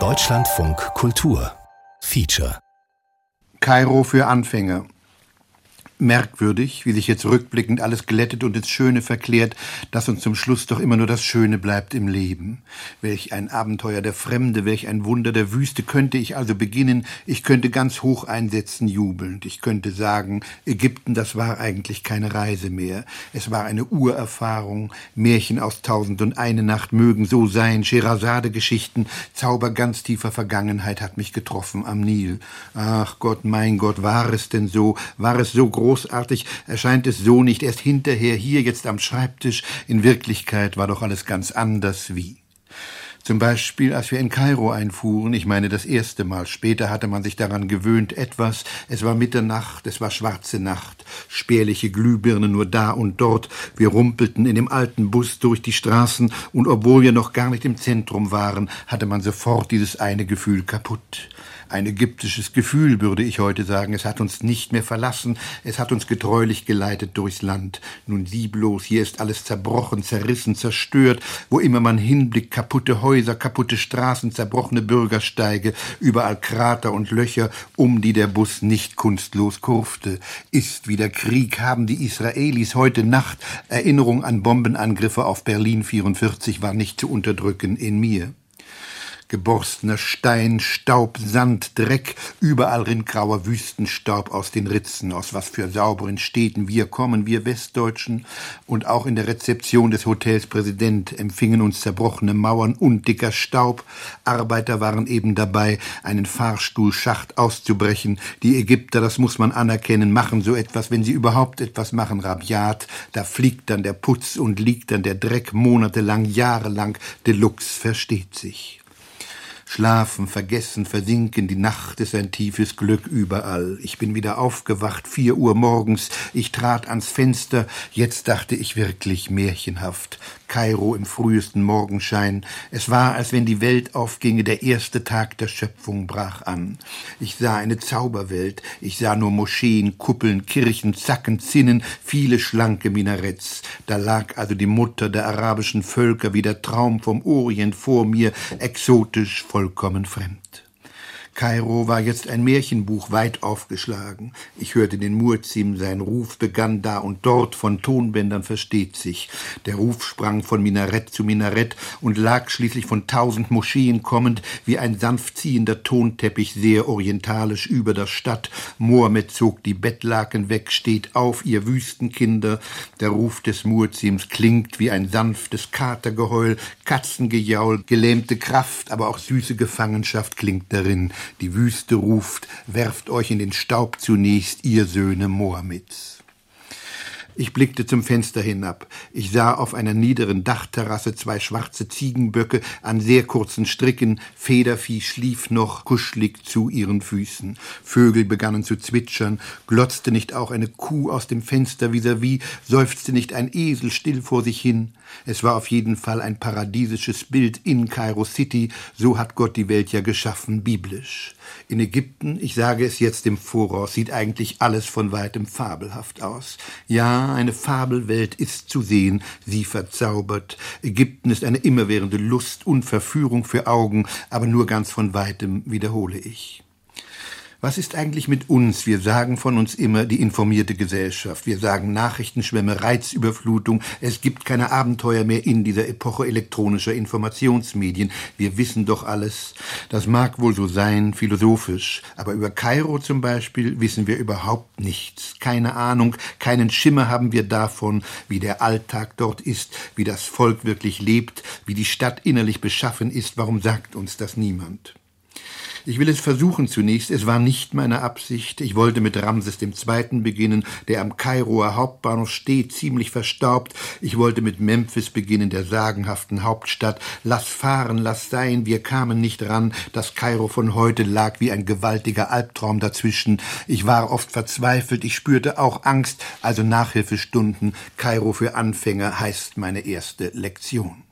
Deutschlandfunk Kultur. Feature. Kairo für Anfänger merkwürdig, wie sich jetzt rückblickend alles glättet und ins Schöne verklärt, dass uns zum Schluss doch immer nur das Schöne bleibt im Leben. Welch ein Abenteuer der Fremde, welch ein Wunder der Wüste könnte ich also beginnen, ich könnte ganz hoch einsetzen, jubelnd. Ich könnte sagen, Ägypten, das war eigentlich keine Reise mehr. Es war eine Urerfahrung, Märchen aus Tausend und eine Nacht mögen so sein, Scheherazade-Geschichten, Zauber ganz tiefer Vergangenheit hat mich getroffen am Nil. Ach Gott, mein Gott, war es denn so, war es so groß, großartig erscheint es so nicht, erst hinterher hier jetzt am Schreibtisch. In Wirklichkeit war doch alles ganz anders wie. Zum Beispiel, als wir in Kairo einfuhren, ich meine das erste Mal, später hatte man sich daran gewöhnt, etwas, es war Mitternacht, es war schwarze Nacht, spärliche Glühbirne nur da und dort, wir rumpelten in dem alten Bus durch die Straßen, und obwohl wir noch gar nicht im Zentrum waren, hatte man sofort dieses eine Gefühl kaputt. Ein ägyptisches Gefühl, würde ich heute sagen. Es hat uns nicht mehr verlassen. Es hat uns getreulich geleitet durchs Land. Nun sieh bloß, hier ist alles zerbrochen, zerrissen, zerstört. Wo immer man hinblickt, kaputte Häuser, kaputte Straßen, zerbrochene Bürgersteige, überall Krater und Löcher, um die der Bus nicht kunstlos kurfte. Ist wieder Krieg, haben die Israelis heute Nacht Erinnerung an Bombenangriffe auf Berlin 44 war nicht zu unterdrücken in mir geborstener Stein, Staub, Sand, Dreck, überall rinnt grauer Wüstenstaub aus den Ritzen, aus was für sauberen Städten wir kommen, wir Westdeutschen, und auch in der Rezeption des Hotels Präsident empfingen uns zerbrochene Mauern und dicker Staub. Arbeiter waren eben dabei, einen Fahrstuhlschacht auszubrechen. Die Ägypter, das muss man anerkennen, machen so etwas, wenn sie überhaupt etwas machen, rabiat. Da fliegt dann der Putz und liegt dann der Dreck monatelang, jahrelang. Deluxe versteht sich. Schlafen, vergessen, versinken, die Nacht ist ein tiefes Glück überall. Ich bin wieder aufgewacht, vier Uhr morgens, ich trat ans Fenster, jetzt dachte ich wirklich märchenhaft. Kairo im frühesten Morgenschein. Es war, als wenn die Welt aufginge, der erste Tag der Schöpfung brach an. Ich sah eine Zauberwelt, ich sah nur Moscheen, Kuppeln, Kirchen, Zacken, Zinnen, viele schlanke Minaretts. Da lag also die Mutter der arabischen Völker wie der Traum vom Orient vor mir, exotisch, vollkommen fremd. Kairo war jetzt ein Märchenbuch weit aufgeschlagen. Ich hörte den Murzim, sein Ruf begann da und dort, von Tonbändern versteht sich. Der Ruf sprang von Minarett zu Minarett und lag schließlich von tausend Moscheen kommend, wie ein sanft ziehender Tonteppich sehr orientalisch über der Stadt. Mohammed zog die Bettlaken weg, steht auf, ihr Wüstenkinder. Der Ruf des Murzims klingt wie ein sanftes Katergeheul, Katzengejaul, gelähmte Kraft, aber auch süße Gefangenschaft klingt darin. Die Wüste ruft, werft euch in den Staub zunächst, ihr Söhne Mohammeds. Ich blickte zum Fenster hinab. Ich sah auf einer niederen Dachterrasse zwei schwarze Ziegenböcke an sehr kurzen Stricken. Federvieh schlief noch kuschelig zu ihren Füßen. Vögel begannen zu zwitschern. Glotzte nicht auch eine Kuh aus dem Fenster vis-à-vis? -vis? Seufzte nicht ein Esel still vor sich hin? Es war auf jeden Fall ein paradiesisches Bild in Kairo City. So hat Gott die Welt ja geschaffen, biblisch. In Ägypten, ich sage es jetzt im Voraus, sieht eigentlich alles von weitem fabelhaft aus. Ja, eine Fabelwelt ist zu sehen, sie verzaubert. Ägypten ist eine immerwährende Lust und Verführung für Augen, aber nur ganz von weitem wiederhole ich. Was ist eigentlich mit uns? Wir sagen von uns immer die informierte Gesellschaft. Wir sagen Nachrichtenschwämme, Reizüberflutung. Es gibt keine Abenteuer mehr in dieser Epoche elektronischer Informationsmedien. Wir wissen doch alles. Das mag wohl so sein, philosophisch. Aber über Kairo zum Beispiel wissen wir überhaupt nichts. Keine Ahnung, keinen Schimmer haben wir davon, wie der Alltag dort ist, wie das Volk wirklich lebt, wie die Stadt innerlich beschaffen ist. Warum sagt uns das niemand? Ich will es versuchen zunächst. Es war nicht meine Absicht. Ich wollte mit Ramses II. beginnen, der am Kairoer Hauptbahnhof steht, ziemlich verstaubt. Ich wollte mit Memphis beginnen, der sagenhaften Hauptstadt. Lass fahren, lass sein. Wir kamen nicht ran. Das Kairo von heute lag wie ein gewaltiger Albtraum dazwischen. Ich war oft verzweifelt. Ich spürte auch Angst. Also Nachhilfestunden. Kairo für Anfänger heißt meine erste Lektion.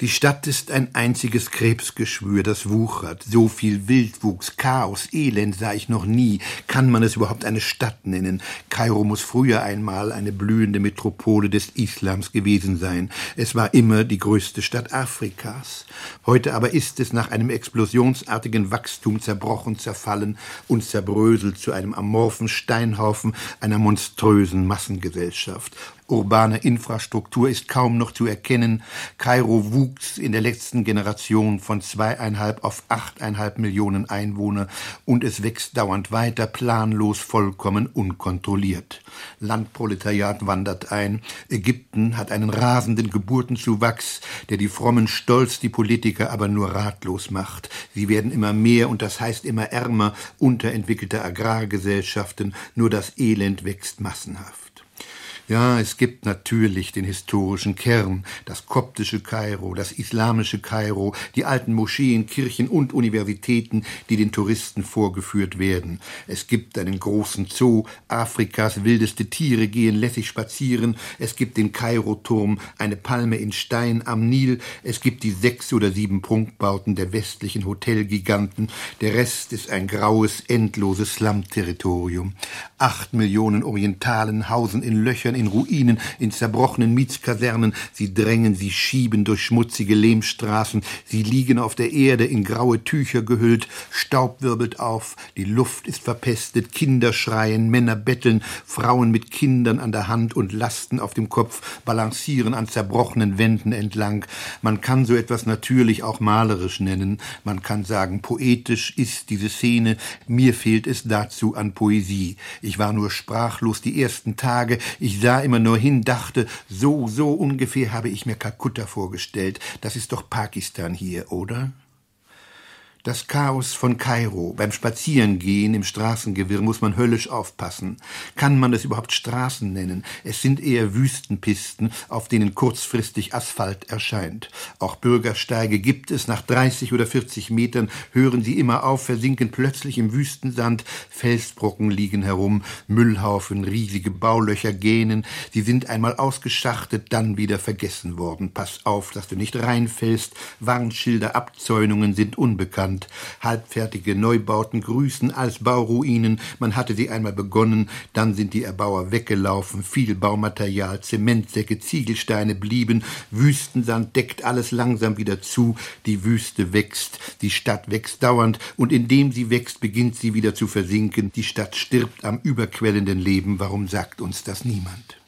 Die Stadt ist ein einziges Krebsgeschwür, das wuchert. So viel Wildwuchs, Chaos, Elend sah ich noch nie. Kann man es überhaupt eine Stadt nennen? Kairo muss früher einmal eine blühende Metropole des Islams gewesen sein. Es war immer die größte Stadt Afrikas. Heute aber ist es nach einem explosionsartigen Wachstum zerbrochen, zerfallen und zerbröselt zu einem amorphen Steinhaufen einer monströsen Massengesellschaft. Urbane Infrastruktur ist kaum noch zu erkennen. Kairo wuchs in der letzten Generation von zweieinhalb auf achteinhalb Millionen Einwohner und es wächst dauernd weiter, planlos, vollkommen unkontrolliert. Landproletariat wandert ein. Ägypten hat einen rasenden Geburtenzuwachs, der die Frommen stolz, die Politiker aber nur ratlos macht. Sie werden immer mehr und das heißt immer ärmer, unterentwickelte Agrargesellschaften, nur das Elend wächst massenhaft. Ja, es gibt natürlich den historischen Kern, das koptische Kairo, das islamische Kairo, die alten Moscheen, Kirchen und Universitäten, die den Touristen vorgeführt werden. Es gibt einen großen Zoo, Afrikas wildeste Tiere gehen lässig spazieren, es gibt den Kairo-Turm, eine Palme in Stein am Nil, es gibt die sechs oder sieben Prunkbauten der westlichen Hotelgiganten, der Rest ist ein graues, endloses Slum-Territorium. Acht Millionen Orientalen hausen in Löchern in Ruinen, in zerbrochenen Mietskasernen, sie drängen, sie schieben durch schmutzige Lehmstraßen, sie liegen auf der Erde in graue Tücher gehüllt, Staub wirbelt auf, die Luft ist verpestet, Kinder schreien, Männer betteln, Frauen mit Kindern an der Hand und Lasten auf dem Kopf balancieren an zerbrochenen Wänden entlang. Man kann so etwas natürlich auch malerisch nennen, man kann sagen, poetisch ist diese Szene, mir fehlt es dazu an Poesie. Ich war nur sprachlos die ersten Tage, ich sah sah immer nur hin, dachte, so, so ungefähr habe ich mir Kalkutta vorgestellt. Das ist doch Pakistan hier, oder? Das Chaos von Kairo. Beim Spazierengehen im Straßengewirr muss man höllisch aufpassen. Kann man es überhaupt Straßen nennen? Es sind eher Wüstenpisten, auf denen kurzfristig Asphalt erscheint. Auch Bürgersteige gibt es. Nach 30 oder 40 Metern hören sie immer auf, versinken plötzlich im Wüstensand. Felsbrocken liegen herum, Müllhaufen, riesige Baulöcher gähnen. Sie sind einmal ausgeschachtet, dann wieder vergessen worden. Pass auf, dass du nicht reinfällst. Warnschilder, Abzäunungen sind unbekannt. Land. Halbfertige Neubauten grüßen als Bauruinen. Man hatte sie einmal begonnen, dann sind die Erbauer weggelaufen. Viel Baumaterial, Zementsäcke, Ziegelsteine blieben. Wüstensand deckt alles langsam wieder zu. Die Wüste wächst, die Stadt wächst dauernd und indem sie wächst, beginnt sie wieder zu versinken. Die Stadt stirbt am überquellenden Leben. Warum sagt uns das niemand?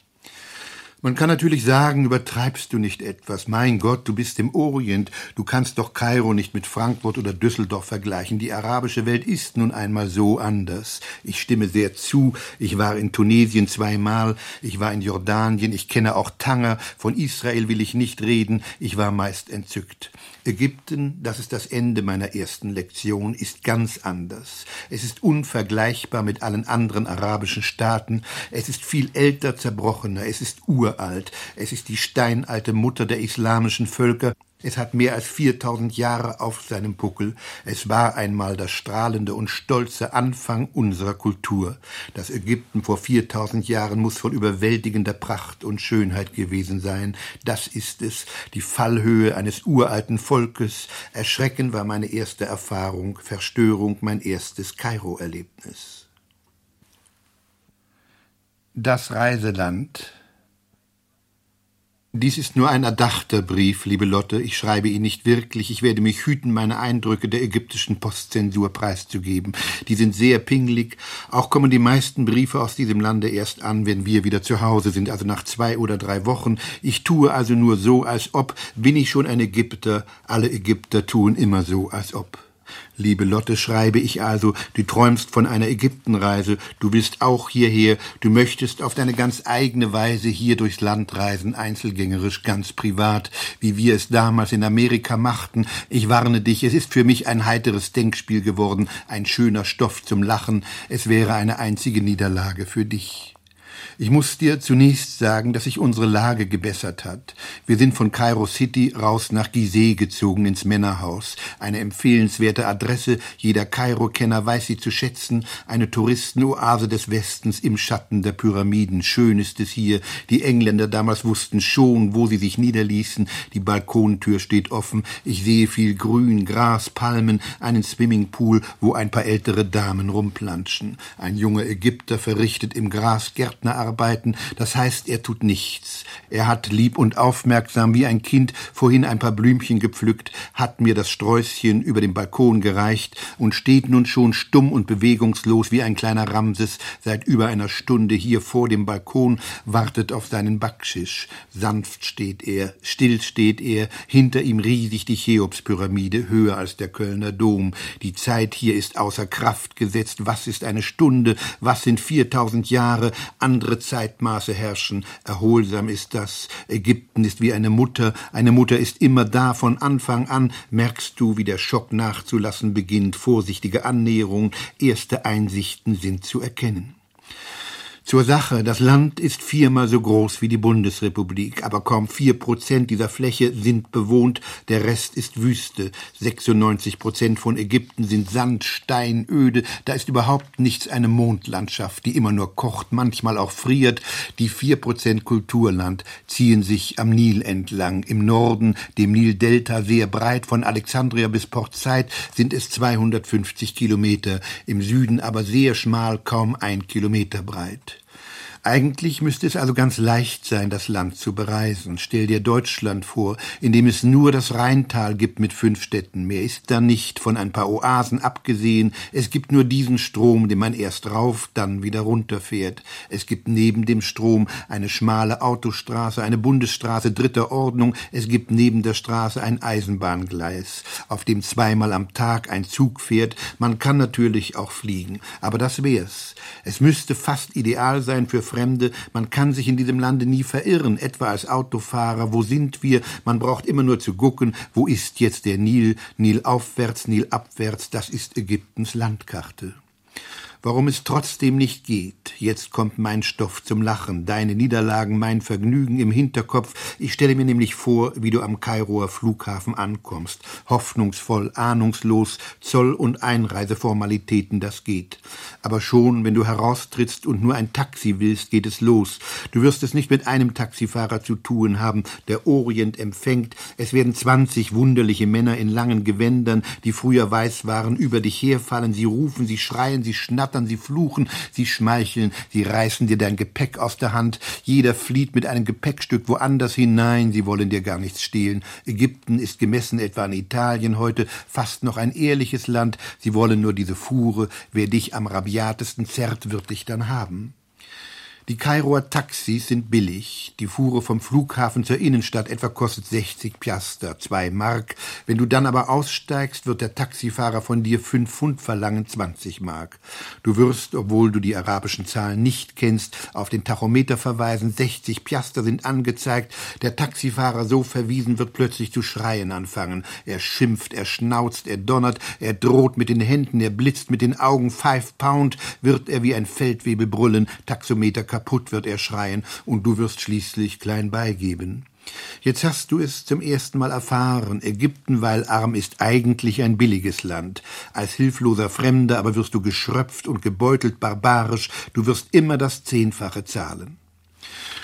Man kann natürlich sagen, übertreibst du nicht etwas. Mein Gott, du bist im Orient. Du kannst doch Kairo nicht mit Frankfurt oder Düsseldorf vergleichen. Die arabische Welt ist nun einmal so anders. Ich stimme sehr zu. Ich war in Tunesien zweimal. Ich war in Jordanien. Ich kenne auch Tanger. Von Israel will ich nicht reden. Ich war meist entzückt. Ägypten, das ist das Ende meiner ersten Lektion, ist ganz anders. Es ist unvergleichbar mit allen anderen arabischen Staaten. Es ist viel älter, zerbrochener. Es ist uralt. Es ist die steinalte Mutter der islamischen Völker. Es hat mehr als 4000 Jahre auf seinem Buckel. Es war einmal das strahlende und stolze Anfang unserer Kultur. Das Ägypten vor 4000 Jahren muss von überwältigender Pracht und Schönheit gewesen sein. Das ist es, die Fallhöhe eines uralten Volkes. Erschrecken war meine erste Erfahrung, Verstörung mein erstes Kairo-Erlebnis. Das Reiseland dies ist nur ein erdachter Brief, liebe Lotte. Ich schreibe ihn nicht wirklich. Ich werde mich hüten, meine Eindrücke der ägyptischen Postzensur preiszugeben. Die sind sehr pingelig. Auch kommen die meisten Briefe aus diesem Lande erst an, wenn wir wieder zu Hause sind, also nach zwei oder drei Wochen. Ich tue also nur so, als ob, bin ich schon ein Ägypter. Alle Ägypter tun immer so, als ob. Liebe Lotte, schreibe ich also, du träumst von einer Ägyptenreise, du willst auch hierher, du möchtest auf deine ganz eigene Weise hier durchs Land reisen, einzelgängerisch, ganz privat, wie wir es damals in Amerika machten. Ich warne dich, es ist für mich ein heiteres Denkspiel geworden, ein schöner Stoff zum Lachen, es wäre eine einzige Niederlage für dich. Ich muss dir zunächst sagen, dass sich unsere Lage gebessert hat. Wir sind von Kairo City raus nach Gizeh gezogen ins Männerhaus. Eine empfehlenswerte Adresse. Jeder Kairo-Kenner weiß sie zu schätzen. Eine Touristenoase des Westens im Schatten der Pyramiden. Schön ist es hier. Die Engländer damals wussten schon, wo sie sich niederließen. Die Balkontür steht offen. Ich sehe viel Grün, Gras, Palmen, einen Swimmingpool, wo ein paar ältere Damen rumplanschen. Ein junger Ägypter verrichtet im Gras Gärtner arbeiten, das heißt, er tut nichts. Er hat lieb und aufmerksam wie ein Kind vorhin ein paar Blümchen gepflückt, hat mir das Sträußchen über den Balkon gereicht und steht nun schon stumm und bewegungslos wie ein kleiner Ramses seit über einer Stunde hier vor dem Balkon, wartet auf seinen Backschisch. Sanft steht er, still steht er, hinter ihm riesig die Cheopspyramide, höher als der Kölner Dom. Die Zeit hier ist außer Kraft gesetzt. Was ist eine Stunde? Was sind viertausend Jahre? Andere andere Zeitmaße herrschen. Erholsam ist das. Ägypten ist wie eine Mutter. Eine Mutter ist immer da von Anfang an. Merkst du, wie der Schock nachzulassen beginnt. Vorsichtige Annäherung. Erste Einsichten sind zu erkennen. Zur Sache. Das Land ist viermal so groß wie die Bundesrepublik, aber kaum vier Prozent dieser Fläche sind bewohnt, der Rest ist Wüste. 96 Prozent von Ägypten sind Sand, Stein, öde. Da ist überhaupt nichts eine Mondlandschaft, die immer nur kocht, manchmal auch friert. Die vier Prozent Kulturland ziehen sich am Nil entlang. Im Norden, dem Nildelta sehr breit, von Alexandria bis Port Said, sind es 250 Kilometer. Im Süden aber sehr schmal, kaum ein Kilometer breit. Eigentlich müsste es also ganz leicht sein, das Land zu bereisen. Stell dir Deutschland vor, in dem es nur das Rheintal gibt mit fünf Städten. Mehr ist da nicht, von ein paar Oasen abgesehen. Es gibt nur diesen Strom, den man erst rauf, dann wieder runterfährt. Es gibt neben dem Strom eine schmale Autostraße, eine Bundesstraße dritter Ordnung. Es gibt neben der Straße ein Eisenbahngleis, auf dem zweimal am Tag ein Zug fährt. Man kann natürlich auch fliegen, aber das wär's. Es müsste fast ideal sein für Fremde, man kann sich in diesem Lande nie verirren, etwa als Autofahrer, wo sind wir? Man braucht immer nur zu gucken, wo ist jetzt der Nil, Nil aufwärts, Nil abwärts, das ist Ägyptens Landkarte. Warum es trotzdem nicht geht. Jetzt kommt mein Stoff zum Lachen, deine Niederlagen, mein Vergnügen im Hinterkopf. Ich stelle mir nämlich vor, wie du am Kairoer Flughafen ankommst. Hoffnungsvoll, ahnungslos, Zoll- und Einreiseformalitäten, das geht. Aber schon, wenn du heraustrittst und nur ein Taxi willst, geht es los. Du wirst es nicht mit einem Taxifahrer zu tun haben. Der Orient empfängt. Es werden zwanzig wunderliche Männer in langen Gewändern, die früher weiß waren, über dich herfallen. Sie rufen, sie schreien, sie schnappen flattern, sie fluchen, sie schmeicheln, sie reißen dir dein Gepäck aus der Hand, jeder flieht mit einem Gepäckstück woanders hinein, sie wollen dir gar nichts stehlen. Ägypten ist gemessen etwa an Italien heute fast noch ein ehrliches Land, sie wollen nur diese Fuhre, wer dich am rabiatesten zerrt, wird dich dann haben. Die Kairoer Taxis sind billig. Die Fuhre vom Flughafen zur Innenstadt etwa kostet 60 Piaster, zwei Mark. Wenn du dann aber aussteigst, wird der Taxifahrer von dir fünf Pfund verlangen, 20 Mark. Du wirst, obwohl du die arabischen Zahlen nicht kennst, auf den Tachometer verweisen, 60 Piaster sind angezeigt. Der Taxifahrer so verwiesen wird plötzlich zu schreien anfangen. Er schimpft, er schnauzt, er donnert, er droht mit den Händen, er blitzt mit den Augen. Five Pound wird er wie ein Feldwebel brüllen. Taxometer kaputt wird er schreien, und du wirst schließlich klein beigeben. Jetzt hast du es zum ersten Mal erfahren. Ägypten, weil arm ist, eigentlich ein billiges Land. Als hilfloser Fremder aber wirst du geschröpft und gebeutelt barbarisch. Du wirst immer das Zehnfache zahlen.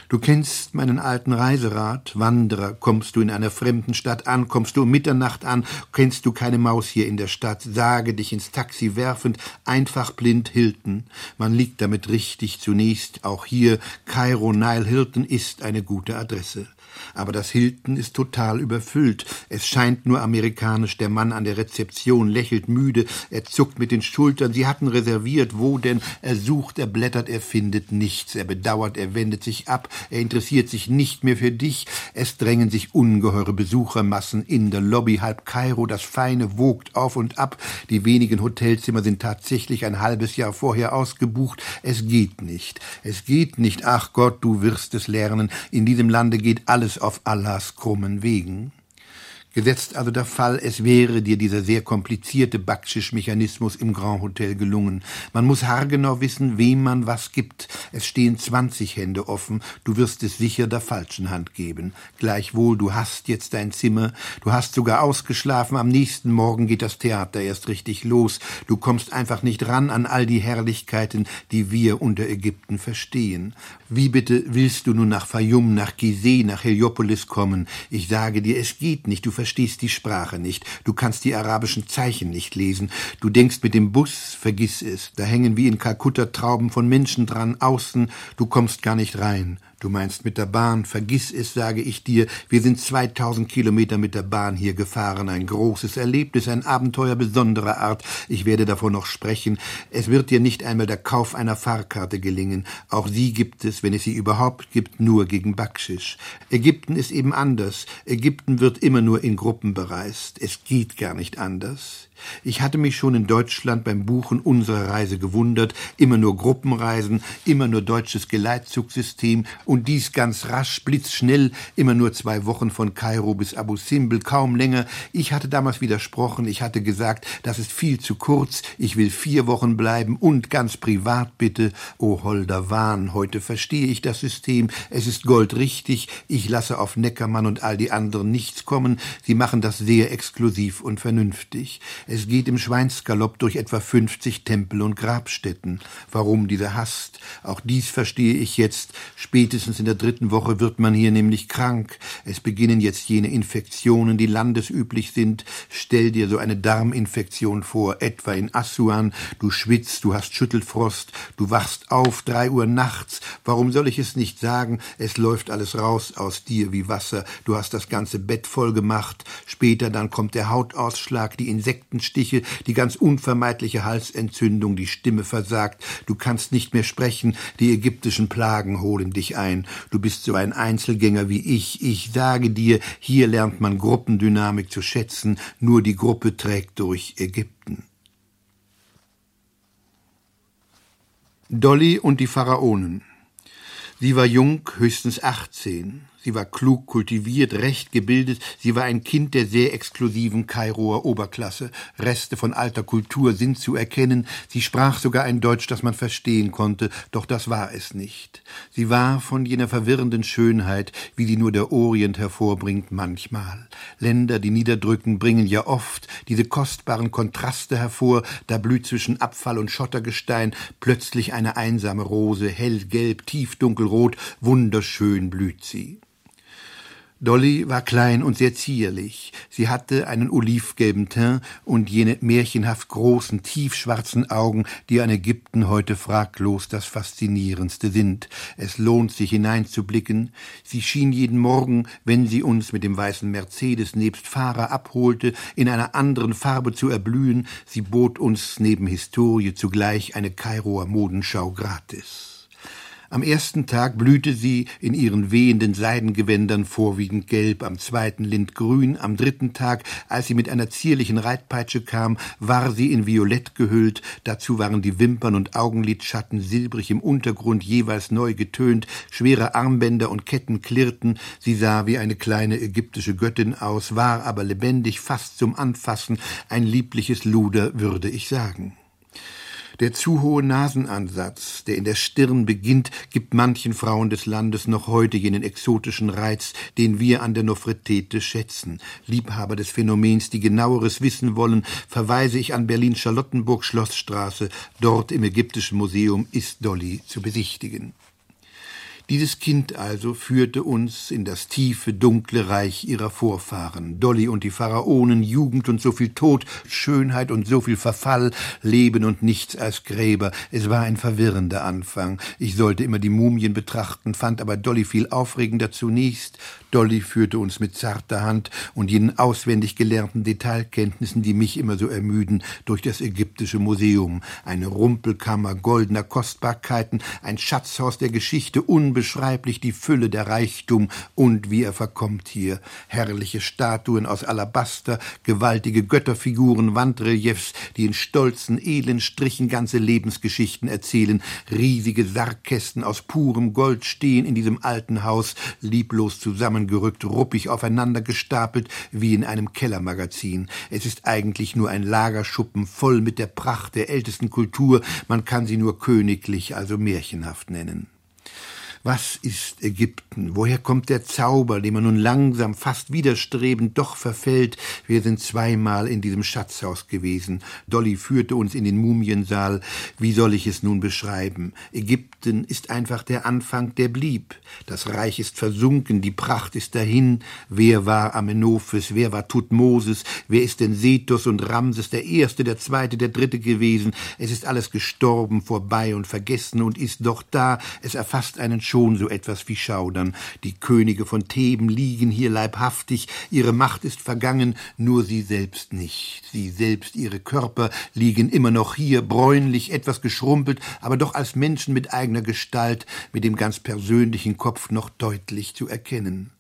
Du kennst meinen alten Reiserat. Wanderer, kommst du in einer fremden Stadt an, kommst du um Mitternacht an, kennst du keine Maus hier in der Stadt, sage dich ins Taxi werfend, einfach blind Hilton. Man liegt damit richtig zunächst, auch hier, Kairo Nile Hilton ist eine gute Adresse. Aber das Hilton ist total überfüllt. Es scheint nur amerikanisch. Der Mann an der Rezeption lächelt müde. Er zuckt mit den Schultern. Sie hatten reserviert. Wo denn? Er sucht, er blättert, er findet nichts. Er bedauert, er wendet sich ab. Er interessiert sich nicht mehr für dich. Es drängen sich ungeheure Besuchermassen in der Lobby. Halb Kairo, das Feine wogt auf und ab. Die wenigen Hotelzimmer sind tatsächlich ein halbes Jahr vorher ausgebucht. Es geht nicht. Es geht nicht. Ach Gott, du wirst es lernen. In diesem Lande geht alles auf Allahs krummen Wegen. Gesetzt also der Fall, es wäre dir dieser sehr komplizierte Backschisch-Mechanismus im Grand Hotel gelungen. Man muss haargenau wissen, wem man was gibt. Es stehen zwanzig Hände offen, du wirst es sicher der falschen Hand geben. Gleichwohl, du hast jetzt dein Zimmer, du hast sogar ausgeschlafen, am nächsten Morgen geht das Theater erst richtig los. Du kommst einfach nicht ran an all die Herrlichkeiten, die wir unter Ägypten verstehen. Wie bitte willst du nun nach Fayum, nach Gizeh, nach Heliopolis kommen? Ich sage dir, es geht nicht, du die Sprache nicht, du kannst die arabischen Zeichen nicht lesen, du denkst mit dem Bus, vergiss es, da hängen wie in Kalkutta Trauben von Menschen dran, außen, du kommst gar nicht rein. Du meinst mit der Bahn, vergiss es, sage ich dir, wir sind 2000 Kilometer mit der Bahn hier gefahren, ein großes Erlebnis, ein Abenteuer besonderer Art, ich werde davon noch sprechen, es wird dir nicht einmal der Kauf einer Fahrkarte gelingen, auch sie gibt es, wenn es sie überhaupt gibt, nur gegen Backschisch. Ägypten ist eben anders, Ägypten wird immer nur in Gruppen bereist, es geht gar nicht anders. Ich hatte mich schon in Deutschland beim Buchen unserer Reise gewundert, immer nur Gruppenreisen, immer nur deutsches Geleitzugsystem und dies ganz rasch, blitzschnell, immer nur zwei Wochen von Kairo bis Abu Simbel, kaum länger. Ich hatte damals widersprochen, ich hatte gesagt, das ist viel zu kurz, ich will vier Wochen bleiben und ganz privat bitte. O holder Wahn, heute verstehe ich das System, es ist goldrichtig, ich lasse auf Neckermann und all die anderen nichts kommen, sie machen das sehr exklusiv und vernünftig. Es geht im Schweinsgalopp durch etwa 50 Tempel und Grabstätten. Warum diese Hast? Auch dies verstehe ich jetzt. Spätestens in der dritten Woche wird man hier nämlich krank. Es beginnen jetzt jene Infektionen, die landesüblich sind. Stell dir so eine Darminfektion vor, etwa in Assuan. Du schwitzt, du hast Schüttelfrost, du wachst auf, drei Uhr nachts. Warum soll ich es nicht sagen? Es läuft alles raus aus dir wie Wasser. Du hast das ganze Bett voll gemacht. Später dann kommt der Hautausschlag, die Insekten Seitenstiche, die ganz unvermeidliche Halsentzündung, die Stimme versagt, du kannst nicht mehr sprechen, die ägyptischen Plagen holen dich ein. Du bist so ein Einzelgänger wie ich. Ich sage dir, hier lernt man Gruppendynamik zu schätzen, nur die Gruppe trägt durch Ägypten. Dolly und die Pharaonen. Sie war jung, höchstens achtzehn. Sie war klug, kultiviert, recht gebildet. Sie war ein Kind der sehr exklusiven Kairoer Oberklasse. Reste von alter Kultur sind zu erkennen. Sie sprach sogar ein Deutsch, das man verstehen konnte, doch das war es nicht. Sie war von jener verwirrenden Schönheit, wie die nur der Orient hervorbringt, manchmal. Länder, die niederdrücken, bringen ja oft diese kostbaren Kontraste hervor. Da blüht zwischen Abfall und Schottergestein plötzlich eine einsame Rose, hellgelb, tiefdunkelrot, wunderschön blüht sie. Dolly war klein und sehr zierlich. Sie hatte einen olivgelben Teint und jene märchenhaft großen, tiefschwarzen Augen, die an Ägypten heute fraglos das Faszinierendste sind. Es lohnt sich hineinzublicken. Sie schien jeden Morgen, wenn sie uns mit dem weißen Mercedes nebst Fahrer abholte, in einer anderen Farbe zu erblühen. Sie bot uns neben Historie zugleich eine Kairoer Modenschau gratis. Am ersten Tag blühte sie in ihren wehenden Seidengewändern vorwiegend gelb, am zweiten lindgrün, am dritten Tag, als sie mit einer zierlichen Reitpeitsche kam, war sie in Violett gehüllt, dazu waren die Wimpern und Augenlidschatten silbrig im Untergrund jeweils neu getönt, schwere Armbänder und Ketten klirrten, sie sah wie eine kleine ägyptische Göttin aus, war aber lebendig, fast zum Anfassen, ein liebliches Luder, würde ich sagen. Der zu hohe Nasenansatz, der in der Stirn beginnt, gibt manchen Frauen des Landes noch heute jenen exotischen Reiz, den wir an der Nofretete schätzen. Liebhaber des Phänomens, die genaueres wissen wollen, verweise ich an Berlin-Charlottenburg Schlossstraße. Dort im Ägyptischen Museum ist Dolly zu besichtigen. Dieses Kind also führte uns in das tiefe, dunkle Reich ihrer Vorfahren. Dolly und die Pharaonen, Jugend und so viel Tod, Schönheit und so viel Verfall, Leben und nichts als Gräber. Es war ein verwirrender Anfang. Ich sollte immer die Mumien betrachten, fand aber Dolly viel aufregender zunächst. Dolly führte uns mit zarter Hand und jenen auswendig gelernten Detailkenntnissen, die mich immer so ermüden, durch das ägyptische Museum. Eine Rumpelkammer goldener Kostbarkeiten, ein Schatzhaus der Geschichte, unbe unbeschreiblich die Fülle der Reichtum und wie er verkommt hier. Herrliche Statuen aus Alabaster, gewaltige Götterfiguren, Wandreliefs, die in stolzen, edlen Strichen ganze Lebensgeschichten erzählen. Riesige Sargkästen aus purem Gold stehen in diesem alten Haus, lieblos zusammengerückt, ruppig aufeinander gestapelt, wie in einem Kellermagazin. Es ist eigentlich nur ein Lagerschuppen voll mit der Pracht der ältesten Kultur, man kann sie nur königlich, also märchenhaft nennen. Was ist Ägypten? Woher kommt der Zauber, dem man nun langsam, fast widerstrebend doch verfällt? Wir sind zweimal in diesem Schatzhaus gewesen. Dolly führte uns in den Mumiensaal. Wie soll ich es nun beschreiben? Ägypten ist einfach der Anfang, der blieb. Das Reich ist versunken, die Pracht ist dahin. Wer war Amenophis? Wer war Tutmosis? Wer ist denn Sethus und Ramses, der Erste, der Zweite, der Dritte gewesen? Es ist alles gestorben, vorbei und vergessen und ist doch da. Es erfasst einen schon so etwas wie Schaudern. Die Könige von Theben liegen hier leibhaftig, ihre Macht ist vergangen, nur sie selbst nicht. Sie selbst, ihre Körper liegen immer noch hier, bräunlich, etwas geschrumpelt, aber doch als Menschen mit eigener Gestalt, mit dem ganz persönlichen Kopf noch deutlich zu erkennen.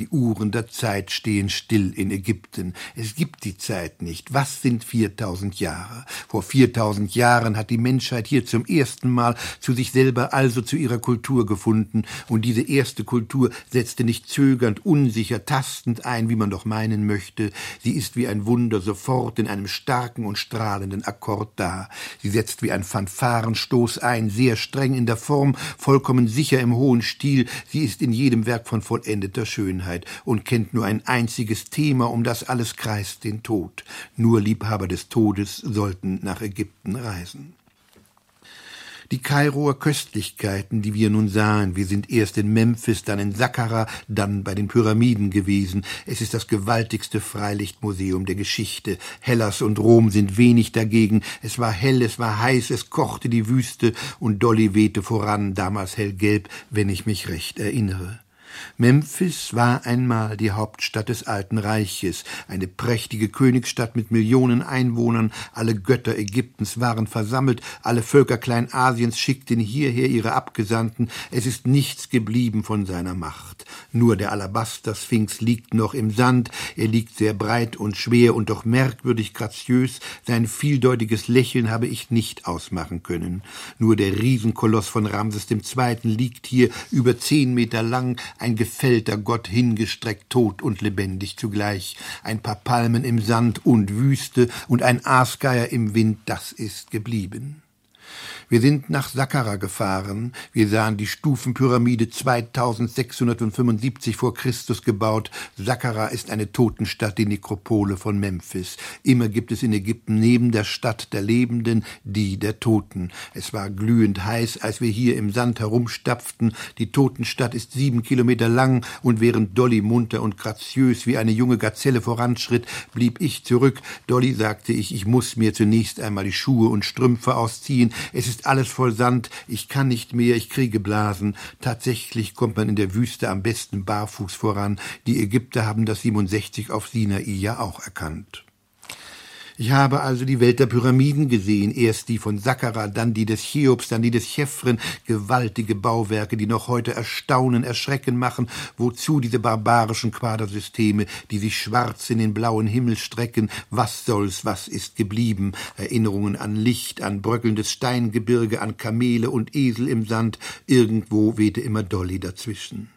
Die Uhren der Zeit stehen still in Ägypten. Es gibt die Zeit nicht. Was sind viertausend Jahre? Vor viertausend Jahren hat die Menschheit hier zum ersten Mal zu sich selber, also zu ihrer Kultur gefunden. Und diese erste Kultur setzte nicht zögernd, unsicher, tastend ein, wie man doch meinen möchte. Sie ist wie ein Wunder sofort in einem starken und strahlenden Akkord da. Sie setzt wie ein Fanfarenstoß ein, sehr streng in der Form, vollkommen sicher im hohen Stil. Sie ist in jedem Werk von vollendeter Schönheit. Schönheit und kennt nur ein einziges Thema, um das alles kreist, den Tod. Nur Liebhaber des Todes sollten nach Ägypten reisen. Die Kairoer Köstlichkeiten, die wir nun sahen, wir sind erst in Memphis, dann in Sakkara, dann bei den Pyramiden gewesen. Es ist das gewaltigste Freilichtmuseum der Geschichte. Hellas und Rom sind wenig dagegen. Es war hell, es war heiß, es kochte die Wüste und Dolly wehte voran, damals hellgelb, wenn ich mich recht erinnere. Memphis war einmal die Hauptstadt des Alten Reiches, eine prächtige Königsstadt mit Millionen Einwohnern, alle Götter Ägyptens waren versammelt, alle Völker Kleinasiens schickten hierher ihre Abgesandten, es ist nichts geblieben von seiner Macht. Nur der Alabaster-Sphinx liegt noch im Sand, er liegt sehr breit und schwer und doch merkwürdig graziös, sein vieldeutiges Lächeln habe ich nicht ausmachen können. Nur der Riesenkoloss von Ramses II. liegt hier über zehn Meter lang, ein gefällter Gott hingestreckt, tot und lebendig zugleich, ein paar Palmen im Sand und Wüste und ein Aasgeier im Wind, das ist geblieben. Wir sind nach Sakkara gefahren. Wir sahen die Stufenpyramide 2675 vor Christus gebaut. Sakkara ist eine Totenstadt, die Nekropole von Memphis. Immer gibt es in Ägypten neben der Stadt der Lebenden die der Toten. Es war glühend heiß, als wir hier im Sand herumstapften. Die Totenstadt ist sieben Kilometer lang und während Dolly munter und graziös wie eine junge Gazelle voranschritt, blieb ich zurück. Dolly sagte ich, ich muss mir zunächst einmal die Schuhe und Strümpfe ausziehen. Es ist alles voll Sand, ich kann nicht mehr, ich kriege Blasen. Tatsächlich kommt man in der Wüste am besten barfuß voran. Die Ägypter haben das 67 auf Sinai ja auch erkannt. Ich habe also die Welt der Pyramiden gesehen, erst die von Sakkara, dann die des Cheops, dann die des Chephren, gewaltige Bauwerke, die noch heute erstaunen, erschrecken machen, wozu diese barbarischen Quadersysteme, die sich schwarz in den blauen Himmel strecken, was soll's, was ist geblieben, Erinnerungen an Licht, an bröckelndes Steingebirge, an Kamele und Esel im Sand, irgendwo wehte immer Dolly dazwischen.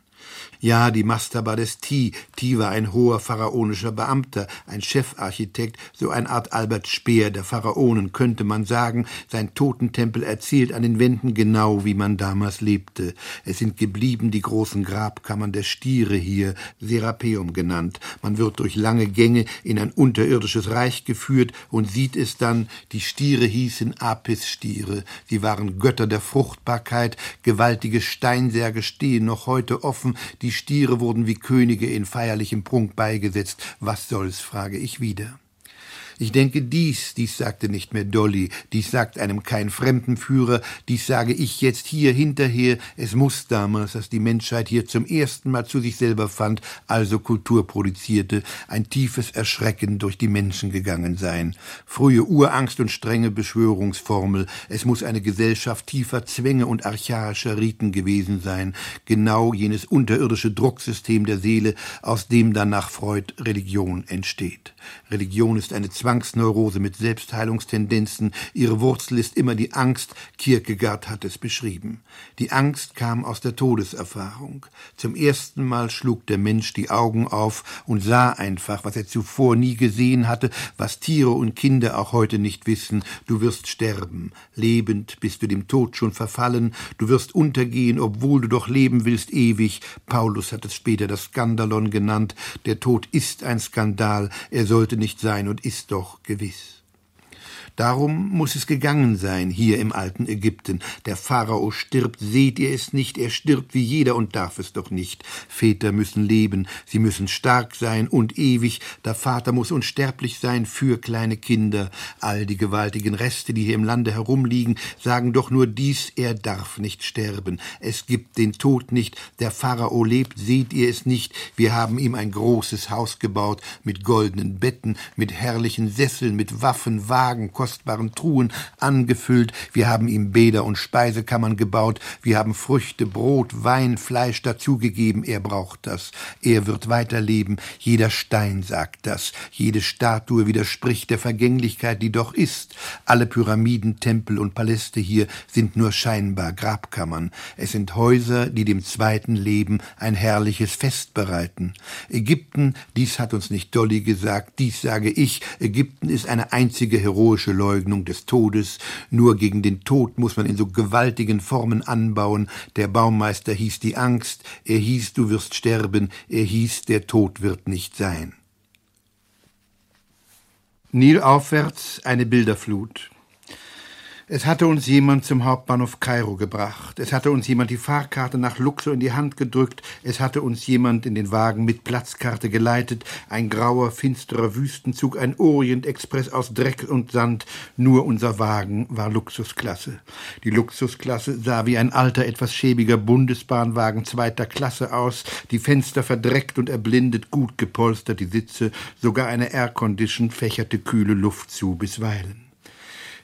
Ja, die Mastaba des Ti. Ti war ein hoher pharaonischer Beamter, ein Chefarchitekt, so eine Art Albert Speer der Pharaonen, könnte man sagen. Sein Totentempel erzählt an den Wänden genau, wie man damals lebte. Es sind geblieben die großen Grabkammern der Stiere hier, Serapeum genannt. Man wird durch lange Gänge in ein unterirdisches Reich geführt und sieht es dann, die Stiere hießen Apis-Stiere. Sie waren Götter der Fruchtbarkeit, gewaltige Steinsärge stehen noch heute offen, die Stiere wurden wie Könige in feierlichem Prunk beigesetzt. Was soll's, frage ich wieder. Ich denke dies, dies sagte nicht mehr Dolly, dies sagt einem kein Fremdenführer, dies sage ich jetzt hier hinterher, es muss damals, dass die Menschheit hier zum ersten Mal zu sich selber fand, also Kultur produzierte, ein tiefes Erschrecken durch die Menschen gegangen sein. Frühe Urangst und strenge Beschwörungsformel, es muss eine Gesellschaft tiefer Zwänge und archaischer Riten gewesen sein, genau jenes unterirdische Drucksystem der Seele, aus dem dann nach Freud Religion entsteht. Religion ist eine Zwangsneurose mit Selbstheilungstendenzen. Ihre Wurzel ist immer die Angst. Kierkegaard hat es beschrieben. Die Angst kam aus der Todeserfahrung. Zum ersten Mal schlug der Mensch die Augen auf und sah einfach, was er zuvor nie gesehen hatte, was Tiere und Kinder auch heute nicht wissen. Du wirst sterben. Lebend bist du dem Tod schon verfallen. Du wirst untergehen, obwohl du doch leben willst ewig. Paulus hat es später das Skandalon genannt. Der Tod ist ein Skandal. Er sollte nicht sein und ist doch gewiss. Darum muss es gegangen sein hier im alten Ägypten. Der Pharao stirbt, seht ihr es nicht, er stirbt wie jeder und darf es doch nicht. Väter müssen leben, sie müssen stark sein und ewig, der Vater muss unsterblich sein für kleine Kinder. All die gewaltigen Reste, die hier im Lande herumliegen, sagen doch nur dies, er darf nicht sterben. Es gibt den Tod nicht, der Pharao lebt, seht ihr es nicht, wir haben ihm ein großes Haus gebaut, mit goldenen Betten, mit herrlichen Sesseln, mit Waffen, Wagen, kostbaren Truhen angefüllt, wir haben ihm Bäder und Speisekammern gebaut, wir haben Früchte, Brot, Wein, Fleisch dazugegeben, er braucht das, er wird weiterleben, jeder Stein sagt das, jede Statue widerspricht der Vergänglichkeit, die doch ist, alle Pyramiden, Tempel und Paläste hier sind nur scheinbar Grabkammern, es sind Häuser, die dem zweiten Leben ein herrliches Fest bereiten. Ägypten, dies hat uns nicht Dolly gesagt, dies sage ich, Ägypten ist eine einzige heroische Leugnung des Todes, nur gegen den Tod muss man in so gewaltigen Formen anbauen. Der Baumeister hieß die Angst, er hieß du wirst sterben, er hieß der Tod wird nicht sein. Nil aufwärts eine Bilderflut. Es hatte uns jemand zum Hauptbahnhof Kairo gebracht. Es hatte uns jemand die Fahrkarte nach Luxor in die Hand gedrückt. Es hatte uns jemand in den Wagen mit Platzkarte geleitet. Ein grauer, finsterer Wüstenzug, ein Orientexpress aus Dreck und Sand. Nur unser Wagen war Luxusklasse. Die Luxusklasse sah wie ein alter, etwas schäbiger Bundesbahnwagen zweiter Klasse aus. Die Fenster verdreckt und erblindet, gut gepolstert die Sitze. Sogar eine Aircondition fächerte kühle Luft zu bisweilen.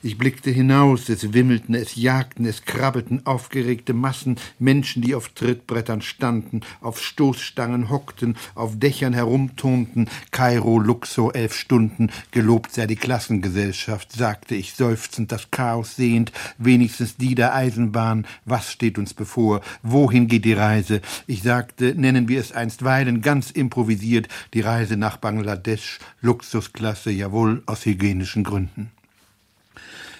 Ich blickte hinaus, es wimmelten, es jagten, es krabbelten aufgeregte Massen, Menschen, die auf Trittbrettern standen, auf Stoßstangen hockten, auf Dächern herumturnten, Kairo, Luxor, elf Stunden, gelobt sei die Klassengesellschaft, sagte ich seufzend, das Chaos sehend, wenigstens die der Eisenbahn, was steht uns bevor, wohin geht die Reise? Ich sagte, nennen wir es einstweilen, ganz improvisiert, die Reise nach Bangladesch, Luxusklasse, jawohl, aus hygienischen Gründen.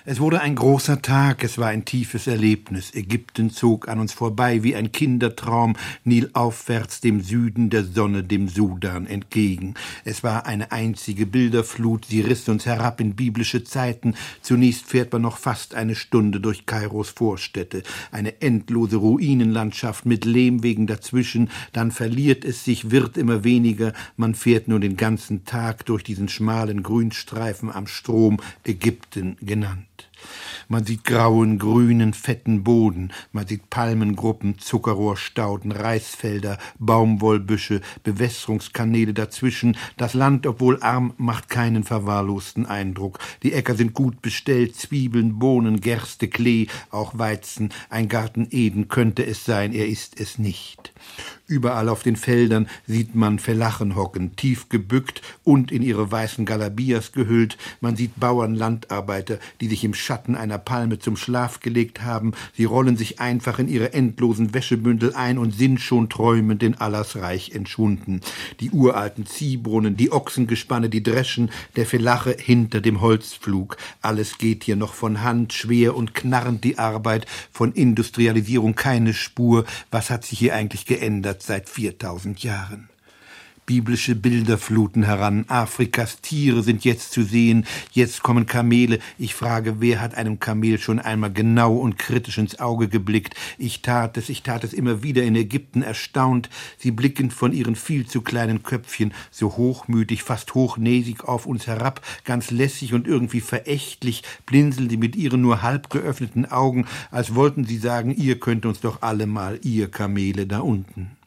Es wurde ein großer Tag, es war ein tiefes Erlebnis. Ägypten zog an uns vorbei wie ein Kindertraum, nilaufwärts dem Süden der Sonne, dem Sudan entgegen. Es war eine einzige Bilderflut, sie riss uns herab in biblische Zeiten. Zunächst fährt man noch fast eine Stunde durch Kairos Vorstädte, eine endlose Ruinenlandschaft mit Lehmwegen dazwischen, dann verliert es sich, wird immer weniger, man fährt nur den ganzen Tag durch diesen schmalen Grünstreifen am Strom, Ägypten genannt. Man sieht grauen, grünen, fetten Boden, man sieht Palmengruppen, Zuckerrohrstauden, Reisfelder, Baumwollbüsche, Bewässerungskanäle dazwischen. Das Land, obwohl arm, macht keinen verwahrlosten Eindruck. Die Äcker sind gut bestellt, Zwiebeln, Bohnen, Gerste, Klee, auch Weizen. Ein Garten Eden könnte es sein, er ist es nicht. Überall auf den Feldern sieht man Felachen hocken, tief gebückt und in ihre weißen Galabias gehüllt. Man sieht Bauern, Landarbeiter, die sich im Schatten einer Palme zum Schlaf gelegt haben. Sie rollen sich einfach in ihre endlosen Wäschebündel ein und sind schon träumend in Allahs Reich entschwunden. Die uralten Ziehbrunnen, die Ochsengespanne, die Dreschen, der Felache hinter dem Holzpflug. Alles geht hier noch von Hand, schwer und knarrend die Arbeit, von Industrialisierung keine Spur. Was hat sich hier eigentlich geändert? Seit 4000 Jahren. biblische Bilder fluten heran. Afrikas Tiere sind jetzt zu sehen, jetzt kommen Kamele. Ich frage, wer hat einem Kamel schon einmal genau und kritisch ins Auge geblickt? Ich tat es, ich tat es immer wieder in Ägypten erstaunt. Sie blicken von ihren viel zu kleinen Köpfchen so hochmütig, fast hochnäsig auf uns herab, ganz lässig und irgendwie verächtlich, blinzeln sie mit ihren nur halb geöffneten Augen, als wollten sie sagen, ihr könnt uns doch alle mal, ihr Kamele da unten.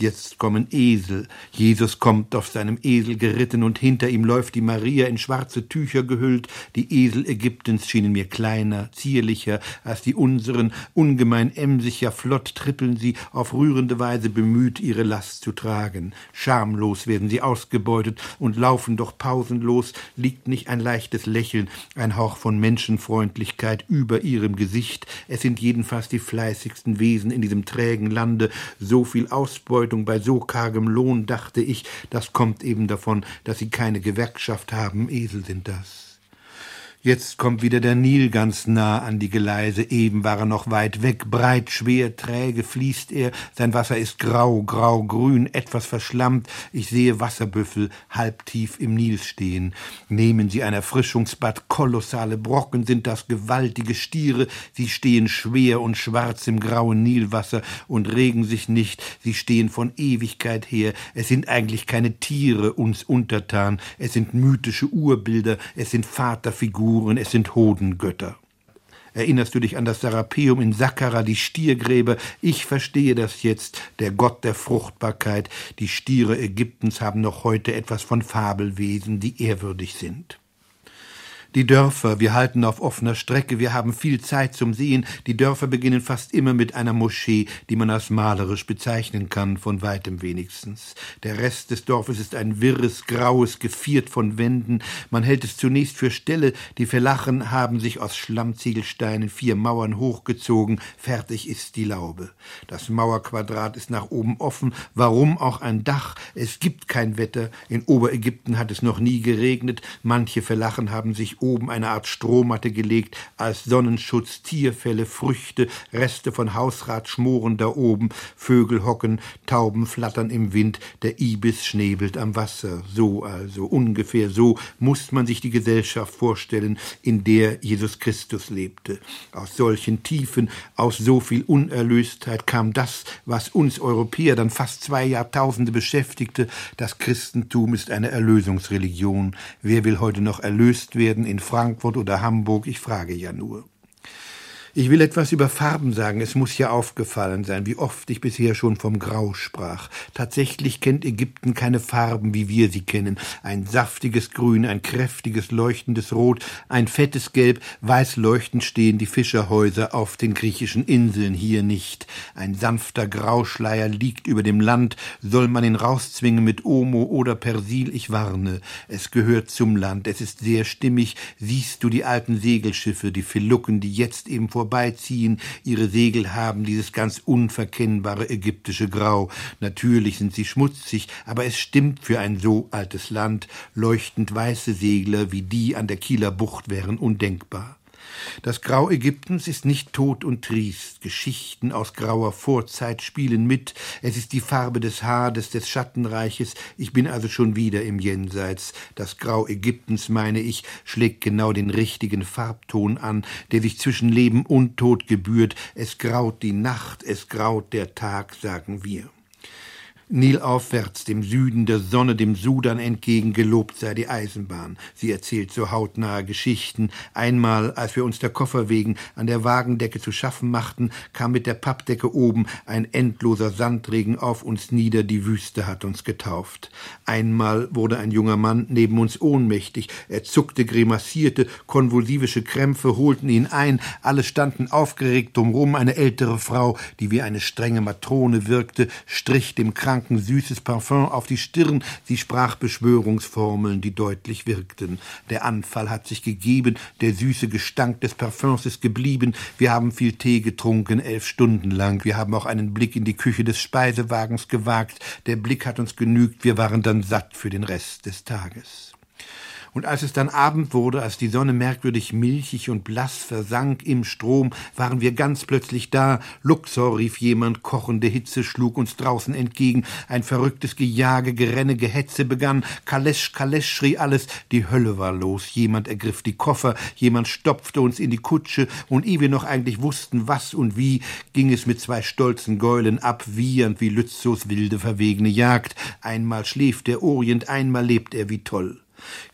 Jetzt kommen Esel. Jesus kommt auf seinem Esel geritten und hinter ihm läuft die Maria in schwarze Tücher gehüllt. Die Esel Ägyptens schienen mir kleiner, zierlicher als die unseren, ungemein emsig, ja flott trippeln sie, auf rührende Weise bemüht, ihre Last zu tragen. Schamlos werden sie ausgebeutet und laufen doch pausenlos, liegt nicht ein leichtes Lächeln, ein Hauch von Menschenfreundlichkeit über ihrem Gesicht. Es sind jedenfalls die fleißigsten Wesen in diesem trägen Lande, so viel Ausbeutung Ausbeutung bei so kargem Lohn, dachte ich, das kommt eben davon, dass sie keine Gewerkschaft haben, Esel sind das. Jetzt kommt wieder der Nil ganz nah an die Geleise, eben war er noch weit weg, breit, schwer, träge fließt er, sein Wasser ist grau, grau, grün, etwas verschlammt, ich sehe Wasserbüffel halbtief im Nil stehen. Nehmen sie ein Erfrischungsbad, kolossale Brocken sind das, gewaltige Stiere, sie stehen schwer und schwarz im grauen Nilwasser und regen sich nicht, sie stehen von Ewigkeit her, es sind eigentlich keine Tiere uns untertan, es sind mythische Urbilder, es sind Vaterfiguren, Figuren, es sind Hodengötter. Erinnerst du dich an das Serapeum in Sakkara, die Stiergräber? Ich verstehe das jetzt, der Gott der Fruchtbarkeit. Die Stiere Ägyptens haben noch heute etwas von Fabelwesen, die ehrwürdig sind. Die Dörfer, wir halten auf offener Strecke, wir haben viel Zeit zum Sehen. Die Dörfer beginnen fast immer mit einer Moschee, die man als malerisch bezeichnen kann, von weitem wenigstens. Der Rest des Dorfes ist ein wirres, graues, geviert von Wänden. Man hält es zunächst für Ställe, die Verlachen haben sich aus Schlammziegelsteinen vier Mauern hochgezogen, fertig ist die Laube. Das Mauerquadrat ist nach oben offen, warum auch ein Dach? Es gibt kein Wetter, in Oberägypten hat es noch nie geregnet, manche Verlachen haben sich oben eine Art Strohmatte gelegt, als Sonnenschutz, Tierfälle, Früchte, Reste von Hausrat schmoren da oben, Vögel hocken, Tauben flattern im Wind, der Ibis schnäbelt am Wasser. So also, ungefähr so muss man sich die Gesellschaft vorstellen, in der Jesus Christus lebte. Aus solchen Tiefen, aus so viel Unerlöstheit kam das, was uns Europäer dann fast zwei Jahrtausende beschäftigte. Das Christentum ist eine Erlösungsreligion. Wer will heute noch erlöst werden in Frankfurt oder Hamburg, ich frage ja nur. Ich will etwas über Farben sagen. Es muss ja aufgefallen sein, wie oft ich bisher schon vom Grau sprach. Tatsächlich kennt Ägypten keine Farben, wie wir sie kennen. Ein saftiges Grün, ein kräftiges, leuchtendes Rot, ein fettes Gelb, weiß leuchtend stehen die Fischerhäuser auf den griechischen Inseln, hier nicht. Ein sanfter Grauschleier liegt über dem Land. Soll man ihn rauszwingen mit Omo oder Persil, ich warne. Es gehört zum Land. Es ist sehr stimmig. Siehst du die alten Segelschiffe, die Felucken, die jetzt eben vor vorbeiziehen. Ihre Segel haben dieses ganz unverkennbare ägyptische Grau. Natürlich sind sie schmutzig, aber es stimmt für ein so altes Land. Leuchtend weiße Segler wie die an der Kieler Bucht wären undenkbar. Das Grau Ägyptens ist nicht tot und triest. Geschichten aus grauer Vorzeit spielen mit. Es ist die Farbe des Hades, des Schattenreiches. Ich bin also schon wieder im Jenseits. Das Grau Ägyptens, meine ich, schlägt genau den richtigen Farbton an, der sich zwischen Leben und Tod gebührt. Es graut die Nacht, es graut der Tag, sagen wir. Nilaufwärts, dem Süden der Sonne, dem Sudan entgegen, gelobt sei die Eisenbahn. Sie erzählt so hautnahe Geschichten. Einmal, als wir uns der Koffer wegen an der Wagendecke zu schaffen machten, kam mit der Pappdecke oben ein endloser Sandregen auf uns nieder, die Wüste hat uns getauft. Einmal wurde ein junger Mann neben uns ohnmächtig. Er zuckte, grimassierte, konvulsivische Krämpfe holten ihn ein, alle standen aufgeregt drumrum. Eine ältere Frau, die wie eine strenge Matrone wirkte, strich dem Kranken Kranken süßes Parfum auf die Stirn, sie sprach Beschwörungsformeln, die deutlich wirkten. Der Anfall hat sich gegeben, der süße Gestank des Parfums ist geblieben, wir haben viel Tee getrunken, elf Stunden lang, wir haben auch einen Blick in die Küche des Speisewagens gewagt, der Blick hat uns genügt, wir waren dann satt für den Rest des Tages. Und als es dann Abend wurde, als die Sonne merkwürdig milchig und blass versank im Strom, waren wir ganz plötzlich da. Luxor, rief jemand, kochende Hitze schlug uns draußen entgegen. Ein verrücktes Gejage, Gerenne, Gehetze begann. Kalesch, Kalesch, schrie alles. Die Hölle war los. Jemand ergriff die Koffer, jemand stopfte uns in die Kutsche, und ehe wir noch eigentlich wussten, was und wie, ging es mit zwei stolzen Gäulen ab, wiehernd wie Lützos wilde, verwegene Jagd. Einmal schläft der Orient, einmal lebt er wie toll.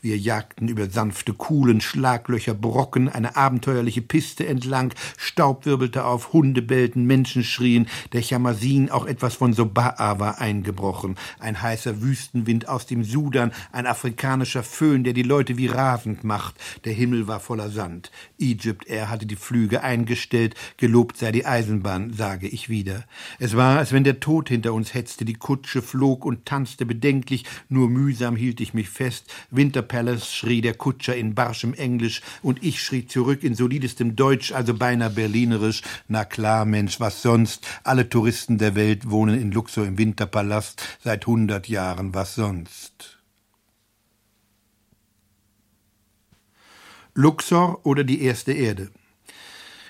Wir jagten über sanfte Kuhlen, Schlaglöcher, Brocken, eine abenteuerliche Piste entlang, Staub wirbelte auf, Hunde bellten, Menschen schrien, der Chamasin, auch etwas von Soba'a war eingebrochen, ein heißer Wüstenwind aus dem Sudan, ein afrikanischer Föhn, der die Leute wie rasend macht, der Himmel war voller Sand. Egypt, er hatte die Flüge eingestellt, gelobt sei die Eisenbahn, sage ich wieder. Es war, als wenn der Tod hinter uns hetzte, die Kutsche flog und tanzte bedenklich, nur mühsam hielt ich mich fest, Winter Palace schrie der Kutscher in barschem Englisch und ich schrie zurück in solidestem Deutsch, also beinahe berlinerisch. Na klar, Mensch, was sonst? Alle Touristen der Welt wohnen in Luxor im Winterpalast seit hundert Jahren, was sonst? Luxor oder die erste Erde?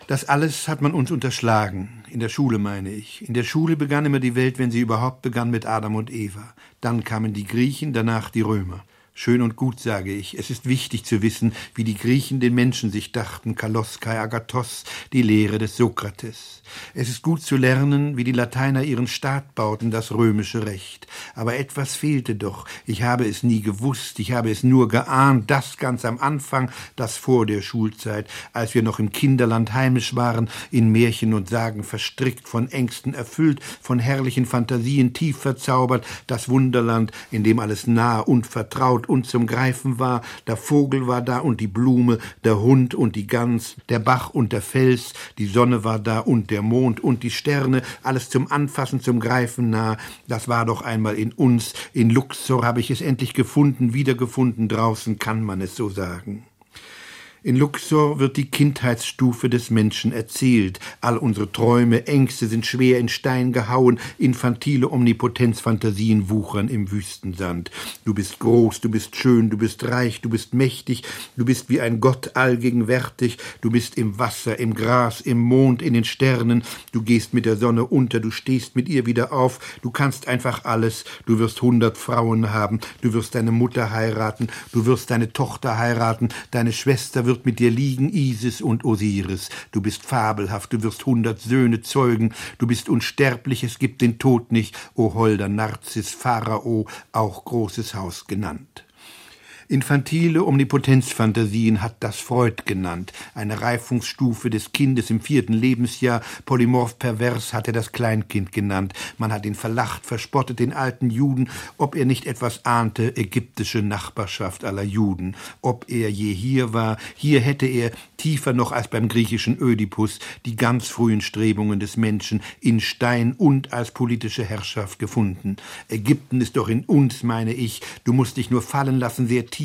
Das alles hat man uns unterschlagen. In der Schule meine ich. In der Schule begann immer die Welt, wenn sie überhaupt begann mit Adam und Eva. Dann kamen die Griechen, danach die Römer. Schön und gut, sage ich. Es ist wichtig zu wissen, wie die Griechen den Menschen sich dachten, Kaloskai Agathos, die Lehre des Sokrates. Es ist gut zu lernen, wie die Lateiner ihren Staat bauten, das römische Recht. Aber etwas fehlte doch. Ich habe es nie gewusst, ich habe es nur geahnt, das ganz am Anfang, das vor der Schulzeit, als wir noch im Kinderland heimisch waren, in Märchen und Sagen verstrickt, von Ängsten erfüllt, von herrlichen Fantasien tief verzaubert, das Wunderland, in dem alles nah und vertraut und zum Greifen war, der Vogel war da und die Blume, der Hund und die Gans, der Bach und der Fels, die Sonne war da und der Mond und die Sterne, alles zum Anfassen, zum Greifen nah. Das war doch einmal in uns, in Luxor habe ich es endlich gefunden, wiedergefunden, draußen kann man es so sagen. In Luxor wird die Kindheitsstufe des Menschen erzählt. All unsere Träume, Ängste sind schwer in Stein gehauen, infantile Omnipotenzfantasien wuchern im Wüstensand. Du bist groß, du bist schön, du bist reich, du bist mächtig, du bist wie ein Gott allgegenwärtig, du bist im Wasser, im Gras, im Mond, in den Sternen, du gehst mit der Sonne unter, du stehst mit ihr wieder auf, du kannst einfach alles, du wirst hundert Frauen haben, du wirst deine Mutter heiraten, du wirst deine Tochter heiraten, deine Schwester wird wird mit dir liegen, Isis und Osiris. Du bist fabelhaft, du wirst hundert Söhne zeugen, du bist unsterblich, es gibt den Tod nicht, o holder Narzis, Pharao, auch großes Haus genannt. Infantile Omnipotenzfantasien hat das Freud genannt, eine Reifungsstufe des Kindes im vierten Lebensjahr, polymorph pervers hat er das Kleinkind genannt. Man hat ihn verlacht, verspottet den alten Juden, ob er nicht etwas ahnte, ägyptische Nachbarschaft aller Juden, ob er je hier war, hier hätte er, tiefer noch als beim griechischen Ödipus, die ganz frühen Strebungen des Menschen in Stein und als politische Herrschaft gefunden. Ägypten ist doch in uns, meine ich, du musst dich nur fallen lassen, sehr tief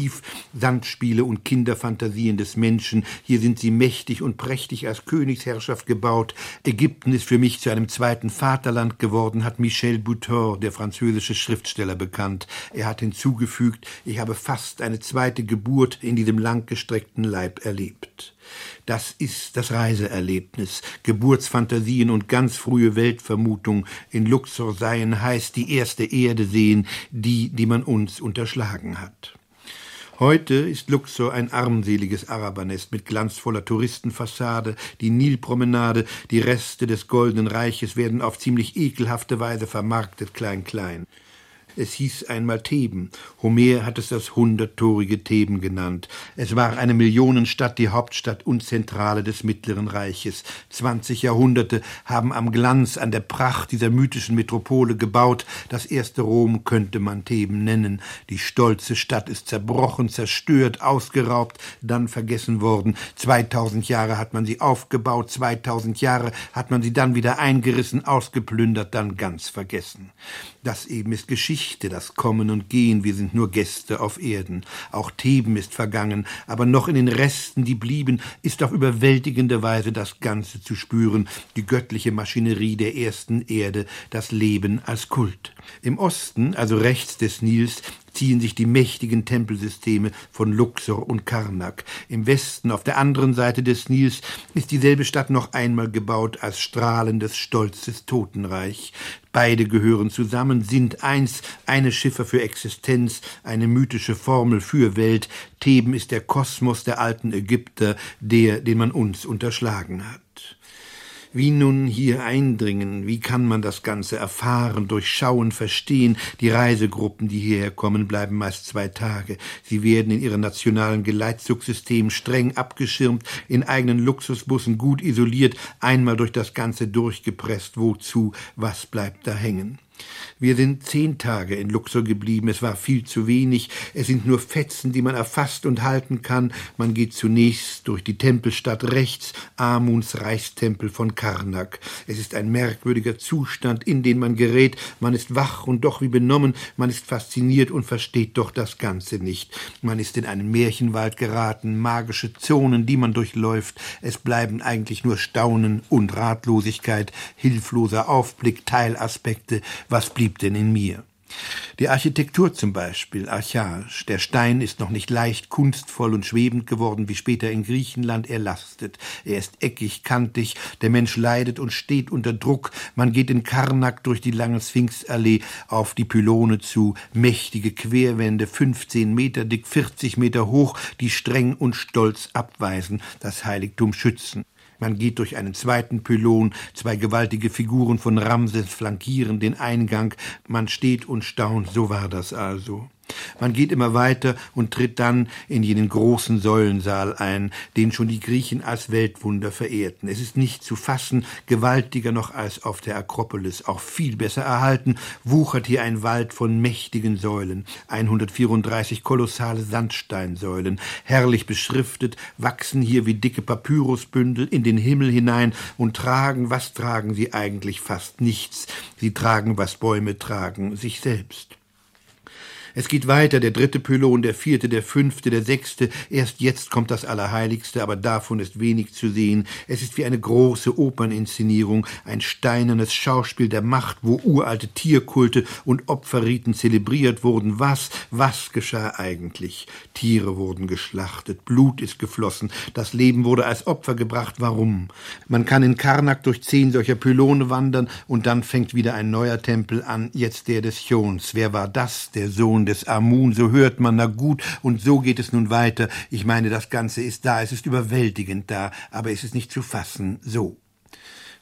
Sandspiele und Kinderfantasien des Menschen. Hier sind sie mächtig und prächtig als Königsherrschaft gebaut. Ägypten ist für mich zu einem zweiten Vaterland geworden, hat Michel Boutor, der französische Schriftsteller, bekannt. Er hat hinzugefügt, ich habe fast eine zweite Geburt in diesem langgestreckten Leib erlebt. Das ist das Reiseerlebnis. Geburtsfantasien und ganz frühe Weltvermutung in Luxor seien heißt die erste Erde sehen, die, die man uns unterschlagen hat. Heute ist Luxor ein armseliges Arabernest mit glanzvoller Touristenfassade, die Nilpromenade, die Reste des Goldenen Reiches werden auf ziemlich ekelhafte Weise vermarktet klein klein. Es hieß einmal Theben. Homer hat es das hunderttorige Theben genannt. Es war eine Millionenstadt, die Hauptstadt und Zentrale des Mittleren Reiches. Zwanzig Jahrhunderte haben am Glanz, an der Pracht dieser mythischen Metropole gebaut. Das erste Rom könnte man Theben nennen. Die stolze Stadt ist zerbrochen, zerstört, ausgeraubt, dann vergessen worden. Zweitausend Jahre hat man sie aufgebaut, zweitausend Jahre hat man sie dann wieder eingerissen, ausgeplündert, dann ganz vergessen. Das eben ist Geschichte, das Kommen und Gehen, wir sind nur Gäste auf Erden. Auch Theben ist vergangen, aber noch in den Resten, die blieben, ist auf überwältigende Weise das Ganze zu spüren, die göttliche Maschinerie der ersten Erde, das Leben als Kult. Im Osten, also rechts des Nils, ziehen sich die mächtigen Tempelsysteme von Luxor und Karnak. Im Westen, auf der anderen Seite des Nils, ist dieselbe Stadt noch einmal gebaut als strahlendes, stolzes Totenreich. Beide gehören zusammen, sind eins, eine Schiffer für Existenz, eine mythische Formel für Welt. Theben ist der Kosmos der alten Ägypter, der, den man uns unterschlagen hat. Wie nun hier eindringen? Wie kann man das Ganze erfahren, durchschauen, verstehen? Die Reisegruppen, die hierher kommen, bleiben meist zwei Tage. Sie werden in ihren nationalen Geleitzugssystemen streng abgeschirmt, in eigenen Luxusbussen gut isoliert, einmal durch das Ganze durchgepresst. Wozu? Was bleibt da hängen? Wir sind zehn Tage in Luxor geblieben. Es war viel zu wenig. Es sind nur Fetzen, die man erfasst und halten kann. Man geht zunächst durch die Tempelstadt rechts, Amuns Reichstempel von Karnak. Es ist ein merkwürdiger Zustand, in den man gerät. Man ist wach und doch wie benommen. Man ist fasziniert und versteht doch das Ganze nicht. Man ist in einen Märchenwald geraten, magische Zonen, die man durchläuft. Es bleiben eigentlich nur Staunen und Ratlosigkeit, hilfloser Aufblick, Teilaspekte. Was blieb denn in mir? Die Architektur zum Beispiel, archaisch. Der Stein ist noch nicht leicht kunstvoll und schwebend geworden wie später in Griechenland. Er lastet. Er ist eckig, kantig. Der Mensch leidet und steht unter Druck. Man geht in Karnak durch die lange Sphinxallee auf die Pylone zu. Mächtige Querwände, 15 Meter dick, 40 Meter hoch, die streng und stolz abweisen, das Heiligtum schützen. Man geht durch einen zweiten Pylon, zwei gewaltige Figuren von Ramses flankieren den Eingang, man steht und staunt, so war das also. Man geht immer weiter und tritt dann in jenen großen Säulensaal ein, den schon die Griechen als Weltwunder verehrten. Es ist nicht zu fassen, gewaltiger noch als auf der Akropolis, auch viel besser erhalten, wuchert hier ein Wald von mächtigen Säulen, 134 kolossale Sandsteinsäulen, herrlich beschriftet, wachsen hier wie dicke Papyrusbündel in den Himmel hinein und tragen, was tragen sie eigentlich fast nichts, sie tragen, was Bäume tragen, sich selbst. Es geht weiter, der dritte Pylon, der vierte, der fünfte, der sechste. Erst jetzt kommt das Allerheiligste, aber davon ist wenig zu sehen. Es ist wie eine große Operninszenierung, ein steinernes Schauspiel der Macht, wo uralte Tierkulte und Opferriten zelebriert wurden. Was, was geschah eigentlich? Tiere wurden geschlachtet, Blut ist geflossen, das Leben wurde als Opfer gebracht. Warum? Man kann in Karnak durch zehn solcher Pylone wandern und dann fängt wieder ein neuer Tempel an, jetzt der des Chons. Wer war das? Der Sohn Sohn des Amun, so hört man, na gut, und so geht es nun weiter. Ich meine, das Ganze ist da, es ist überwältigend da, aber es ist nicht zu fassen, so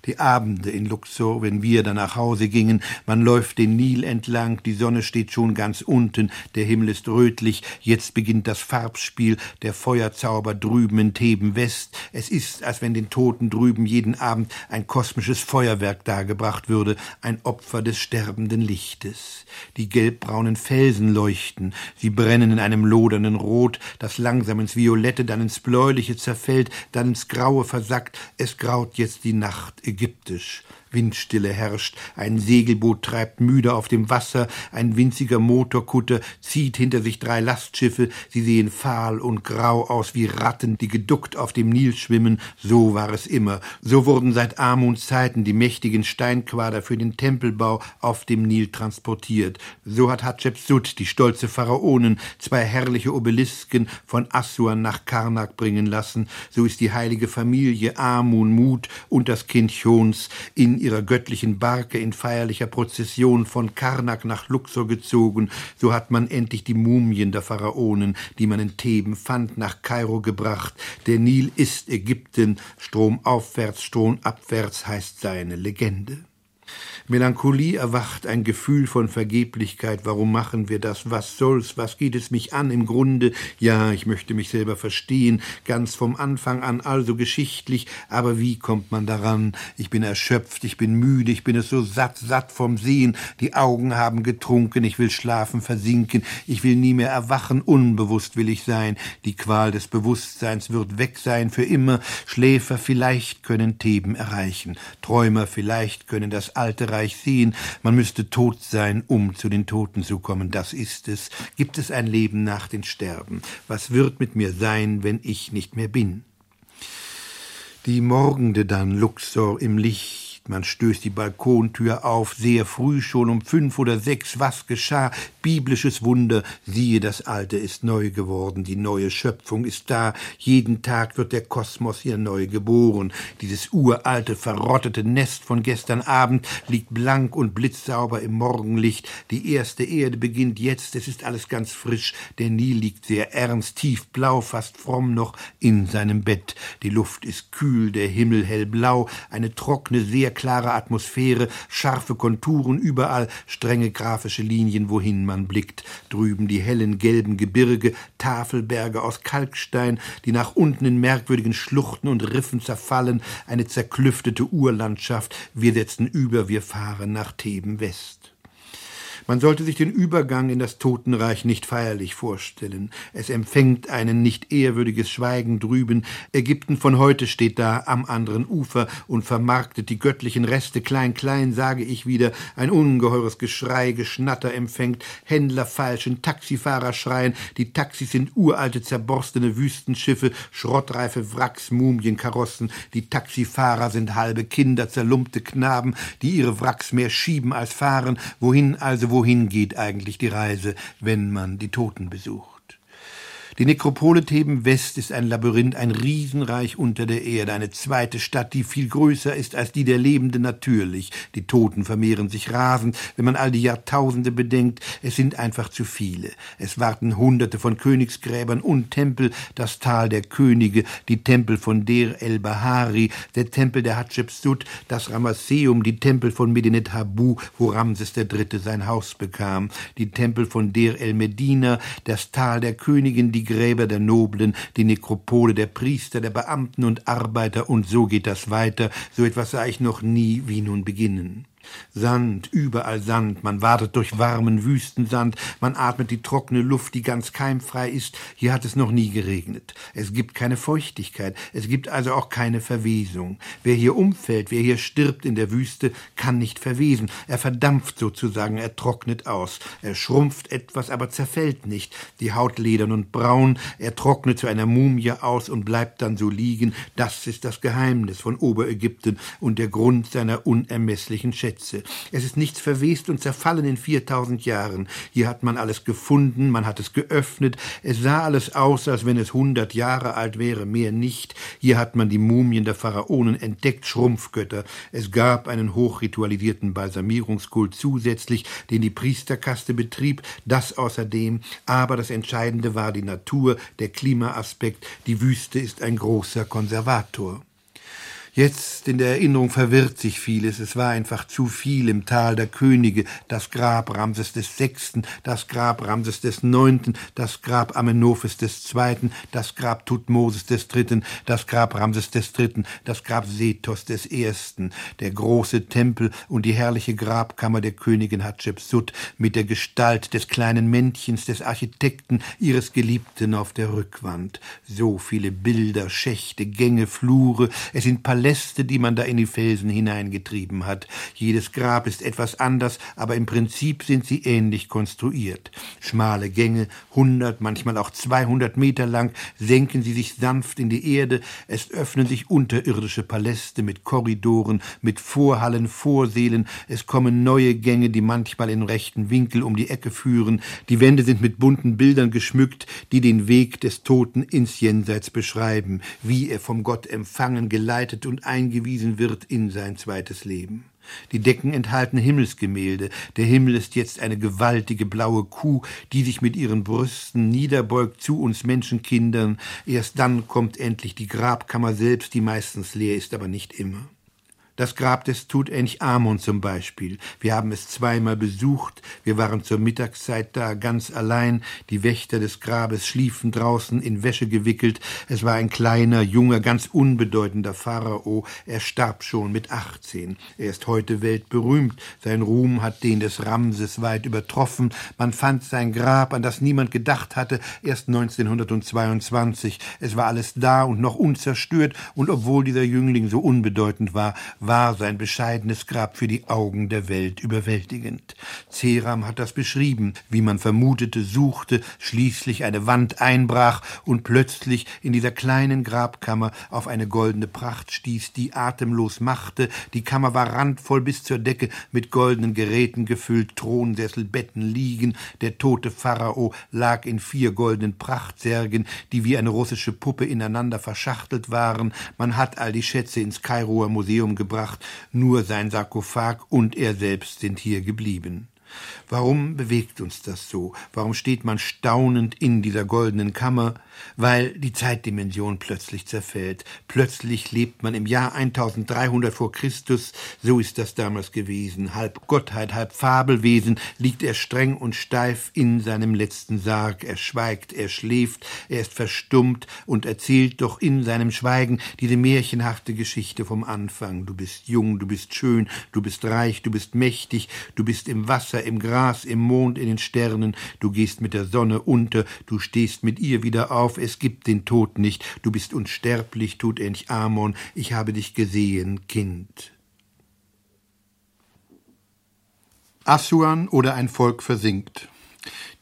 die Abende in Luxor, wenn wir dann nach Hause gingen, man läuft den Nil entlang, die Sonne steht schon ganz unten, der Himmel ist rötlich, jetzt beginnt das Farbspiel, der Feuerzauber drüben in Theben West, es ist, als wenn den Toten drüben jeden Abend ein kosmisches Feuerwerk dargebracht würde, ein Opfer des sterbenden Lichtes. Die gelbbraunen Felsen leuchten, sie brennen in einem lodernden Rot, das langsam ins Violette, dann ins Bläuliche zerfällt, dann ins Graue versackt, es graut jetzt die Nacht, ägyptisch. Windstille herrscht, ein Segelboot treibt müde auf dem Wasser, ein winziger Motorkutter zieht hinter sich drei Lastschiffe, sie sehen fahl und grau aus wie Ratten, die geduckt auf dem Nil schwimmen, so war es immer. So wurden seit Amuns Zeiten die mächtigen Steinquader für den Tempelbau auf dem Nil transportiert. So hat Hatschepsut, die stolze Pharaonin, zwei herrliche Obelisken von Assuan nach Karnak bringen lassen. So ist die heilige Familie Amun Mut und das Kind Chons in ihrer göttlichen Barke in feierlicher Prozession von Karnak nach Luxor gezogen, so hat man endlich die Mumien der Pharaonen, die man in Theben fand, nach Kairo gebracht. Der Nil ist Ägypten, stromaufwärts, stromabwärts heißt seine Legende. Melancholie erwacht, ein Gefühl von Vergeblichkeit. Warum machen wir das? Was soll's? Was geht es mich an im Grunde? Ja, ich möchte mich selber verstehen, ganz vom Anfang an, also geschichtlich. Aber wie kommt man daran? Ich bin erschöpft, ich bin müde, ich bin es so satt, satt vom Sehen. Die Augen haben getrunken, ich will schlafen, versinken. Ich will nie mehr erwachen, unbewusst will ich sein. Die Qual des Bewusstseins wird weg sein für immer. Schläfer vielleicht können Theben erreichen. Träumer vielleicht können das alte Reich sehen, man müsste tot sein, um zu den Toten zu kommen. Das ist es. Gibt es ein Leben nach dem Sterben? Was wird mit mir sein, wenn ich nicht mehr bin? Die Morgende dann, Luxor im Licht, Man stößt die Balkontür auf, sehr früh schon um fünf oder sechs. Was geschah? Biblisches Wunder. Siehe, das Alte ist neu geworden. Die neue Schöpfung ist da. Jeden Tag wird der Kosmos hier neu geboren. Dieses uralte, verrottete Nest von gestern Abend liegt blank und blitzsauber im Morgenlicht. Die erste Erde beginnt jetzt. Es ist alles ganz frisch. Der Nil liegt sehr ernst, tiefblau, fast fromm noch in seinem Bett. Die Luft ist kühl, der Himmel hellblau, eine trockene, sehr klare Atmosphäre, scharfe Konturen überall, strenge grafische Linien, wohin man blickt. Drüben die hellen gelben Gebirge, Tafelberge aus Kalkstein, die nach unten in merkwürdigen Schluchten und Riffen zerfallen, eine zerklüftete Urlandschaft. Wir setzen über, wir fahren nach Theben West. Man sollte sich den Übergang in das Totenreich nicht feierlich vorstellen. Es empfängt einen nicht ehrwürdiges Schweigen drüben. Ägypten von heute steht da am anderen Ufer und vermarktet die göttlichen Reste klein, klein, sage ich wieder. Ein ungeheures Geschrei, Geschnatter empfängt. Händler falschen, Taxifahrer schreien. Die Taxis sind uralte, zerborstene Wüstenschiffe, schrottreife Wracks, Mumien, Karossen. Die Taxifahrer sind halbe Kinder, zerlumpte Knaben, die ihre Wracks mehr schieben als fahren. Wohin also, wo wohin geht eigentlich die Reise, wenn man die Toten besucht. Die Nekropole Theben West ist ein Labyrinth, ein Riesenreich unter der Erde, eine zweite Stadt, die viel größer ist als die der Lebenden natürlich. Die Toten vermehren sich rasend, wenn man all die Jahrtausende bedenkt. Es sind einfach zu viele. Es warten Hunderte von Königsgräbern und Tempel, das Tal der Könige, die Tempel von Der el Bahari, der Tempel der Hatschepsut, das Ramasseum, die Tempel von Medinet Habu, wo Ramses III. sein Haus bekam, die Tempel von Der el Medina, das Tal der Königin, die Gräber der Noblen, die Nekropole der Priester, der Beamten und Arbeiter, und so geht das weiter. So etwas sah ich noch nie, wie nun beginnen. Sand, überall Sand, man wartet durch warmen Wüstensand, man atmet die trockene Luft, die ganz keimfrei ist. Hier hat es noch nie geregnet. Es gibt keine Feuchtigkeit, es gibt also auch keine Verwesung. Wer hier umfällt, wer hier stirbt in der Wüste, kann nicht verwesen. Er verdampft sozusagen, er trocknet aus. Er schrumpft etwas, aber zerfällt nicht. Die Haut ledern und braun, er trocknet zu einer Mumie aus und bleibt dann so liegen. Das ist das Geheimnis von Oberägypten und der Grund seiner unermesslichen Schätze. Schätze. Es ist nichts verwest und zerfallen in 4000 Jahren. Hier hat man alles gefunden, man hat es geöffnet. Es sah alles aus, als wenn es 100 Jahre alt wäre, mehr nicht. Hier hat man die Mumien der Pharaonen entdeckt, Schrumpfgötter. Es gab einen hochritualisierten Balsamierungskult zusätzlich, den die Priesterkaste betrieb, das außerdem. Aber das Entscheidende war die Natur, der Klimaaspekt. Die Wüste ist ein großer Konservator. Jetzt in der Erinnerung verwirrt sich vieles. Es war einfach zu viel im Tal der Könige, das Grab Ramses des Sechsten, das Grab Ramses des Neunten, das Grab Amenophes des Zweiten, das Grab Tutmoses des Dritten, das Grab Ramses des Dritten, das Grab Sethos des Ersten, der große Tempel und die herrliche Grabkammer der Königin Hatschepsut mit der Gestalt des kleinen Männchens des Architekten ihres Geliebten auf der Rückwand. So viele Bilder, Schächte, Gänge, Flure, es sind Paläste, Paläste, die man da in die Felsen hineingetrieben hat. Jedes Grab ist etwas anders, aber im Prinzip sind sie ähnlich konstruiert. Schmale Gänge, hundert, manchmal auch zweihundert Meter lang, senken sie sich sanft in die Erde. Es öffnen sich unterirdische Paläste mit Korridoren, mit Vorhallen, Vorsälen. Es kommen neue Gänge, die manchmal in rechten Winkel um die Ecke führen. Die Wände sind mit bunten Bildern geschmückt, die den Weg des Toten ins Jenseits beschreiben, wie er vom Gott empfangen, geleitet und eingewiesen wird in sein zweites Leben. Die Decken enthalten Himmelsgemälde. Der Himmel ist jetzt eine gewaltige blaue Kuh, die sich mit ihren Brüsten niederbeugt zu uns Menschenkindern. Erst dann kommt endlich die Grabkammer selbst, die meistens leer ist, aber nicht immer. Das Grab des Tutanch-Amon zum Beispiel. Wir haben es zweimal besucht. Wir waren zur Mittagszeit da, ganz allein. Die Wächter des Grabes schliefen draußen in Wäsche gewickelt. Es war ein kleiner, junger, ganz unbedeutender Pharao. Er starb schon mit 18. Er ist heute weltberühmt. Sein Ruhm hat den des Ramses weit übertroffen. Man fand sein Grab, an das niemand gedacht hatte, erst 1922. Es war alles da und noch unzerstört. Und obwohl dieser Jüngling so unbedeutend war, war sein bescheidenes Grab für die Augen der Welt überwältigend. Ceram hat das beschrieben, wie man vermutete, suchte, schließlich eine Wand einbrach und plötzlich in dieser kleinen Grabkammer auf eine goldene Pracht stieß, die atemlos machte. Die Kammer war randvoll bis zur Decke mit goldenen Geräten gefüllt, Thronsessel, Betten liegen. Der tote Pharao lag in vier goldenen Prachtsärgen, die wie eine russische Puppe ineinander verschachtelt waren. Man hat all die Schätze ins Kairoer Museum gebracht, nur sein Sarkophag und er selbst sind hier geblieben. Warum bewegt uns das so? Warum steht man staunend in dieser goldenen Kammer? Weil die Zeitdimension plötzlich zerfällt. Plötzlich lebt man im Jahr 1300 vor Christus. So ist das damals gewesen. Halb Gottheit, halb Fabelwesen liegt er streng und steif in seinem letzten Sarg. Er schweigt, er schläft, er ist verstummt und erzählt doch in seinem Schweigen diese märchenhafte Geschichte vom Anfang. Du bist jung, du bist schön, du bist reich, du bist mächtig, du bist im Wasser, im Gras, im Mond, in den Sternen, du gehst mit der Sonne unter, du stehst mit ihr wieder auf, es gibt den Tod nicht, du bist unsterblich, tut endlich Amon, ich habe dich gesehen, Kind. Assuan oder ein Volk versinkt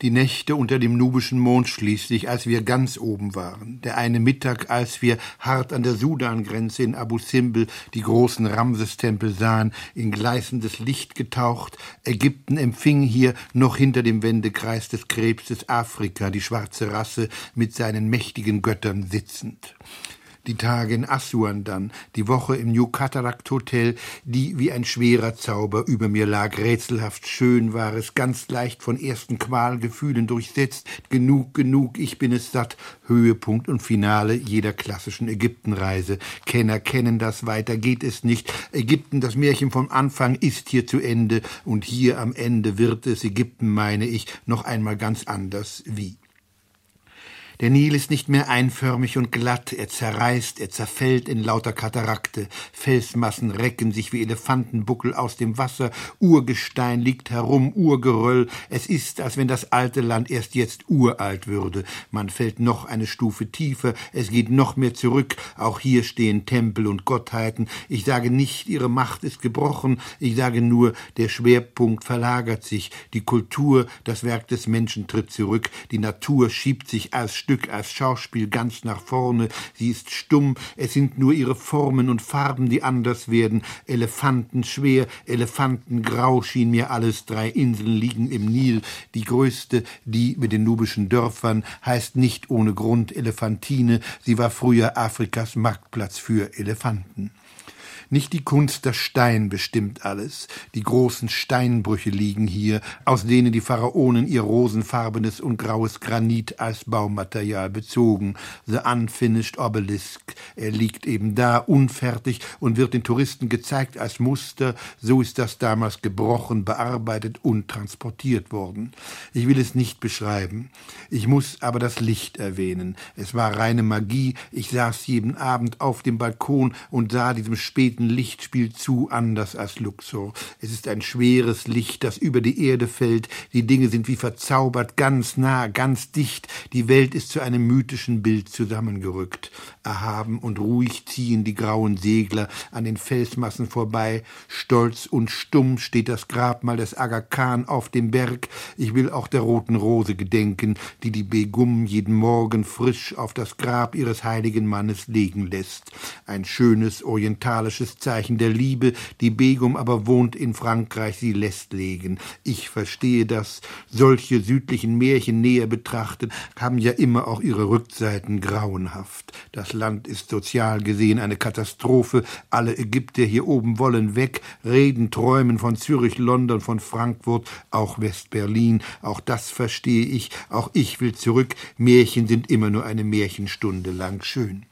die Nächte unter dem nubischen Mond schließlich, als wir ganz oben waren, der eine Mittag, als wir hart an der Sudangrenze in Abu Simbel die großen Ramsestempel sahen, in gleißendes Licht getaucht, Ägypten empfing hier noch hinter dem Wendekreis des Krebses Afrika die schwarze Rasse mit seinen mächtigen Göttern sitzend die Tage in Assuan dann, die Woche im New Cataract Hotel, die wie ein schwerer Zauber über mir lag, rätselhaft schön war es, ganz leicht von ersten Qualgefühlen durchsetzt, genug, genug, ich bin es satt, Höhepunkt und Finale jeder klassischen Ägyptenreise. Kenner kennen das, weiter geht es nicht. Ägypten, das Märchen vom Anfang ist hier zu Ende, und hier am Ende wird es, Ägypten meine ich, noch einmal ganz anders wie. Der Nil ist nicht mehr einförmig und glatt, er zerreißt, er zerfällt in lauter Katarakte, Felsmassen recken sich wie Elefantenbuckel aus dem Wasser, Urgestein liegt herum, Urgeröll, es ist, als wenn das alte Land erst jetzt uralt würde, man fällt noch eine Stufe tiefer, es geht noch mehr zurück, auch hier stehen Tempel und Gottheiten, ich sage nicht, ihre Macht ist gebrochen, ich sage nur, der Schwerpunkt verlagert sich, die Kultur, das Werk des Menschen tritt zurück, die Natur schiebt sich als Stück als Schauspiel ganz nach vorne. Sie ist stumm, es sind nur ihre Formen und Farben, die anders werden. Elefanten schwer, Elefanten grau schien mir alles. Drei Inseln liegen im Nil. Die größte, die mit den nubischen Dörfern, heißt nicht ohne Grund Elefantine. Sie war früher Afrikas Marktplatz für Elefanten. Nicht die Kunst der Stein bestimmt alles. Die großen Steinbrüche liegen hier, aus denen die Pharaonen ihr rosenfarbenes und graues Granit als Baumaterial bezogen. The Unfinished Obelisk. Er liegt eben da, unfertig und wird den Touristen gezeigt als Muster. So ist das damals gebrochen, bearbeitet und transportiert worden. Ich will es nicht beschreiben. Ich muss aber das Licht erwähnen. Es war reine Magie. Ich saß jeden Abend auf dem Balkon und sah diesem späten späten Lichtspiel zu anders als Luxor. Es ist ein schweres Licht, das über die Erde fällt. Die Dinge sind wie verzaubert, ganz nah, ganz dicht. Die Welt ist zu einem mythischen Bild zusammengerückt. Erhaben und ruhig ziehen die grauen Segler an den Felsmassen vorbei. Stolz und stumm steht das Grabmal des Aga Khan auf dem Berg. Ich will auch der roten Rose gedenken, die die Begum jeden Morgen frisch auf das Grab ihres heiligen Mannes legen lässt. Ein schönes orientalisches deutsches Zeichen der Liebe, die Begum aber wohnt in Frankreich, sie lässt legen. Ich verstehe das. Solche südlichen Märchen näher betrachtet, haben ja immer auch ihre Rückseiten grauenhaft. Das Land ist sozial gesehen eine Katastrophe. Alle Ägypter hier oben wollen weg, reden, träumen von Zürich, London, von Frankfurt, auch West-Berlin. Auch das verstehe ich. Auch ich will zurück. Märchen sind immer nur eine Märchenstunde lang schön.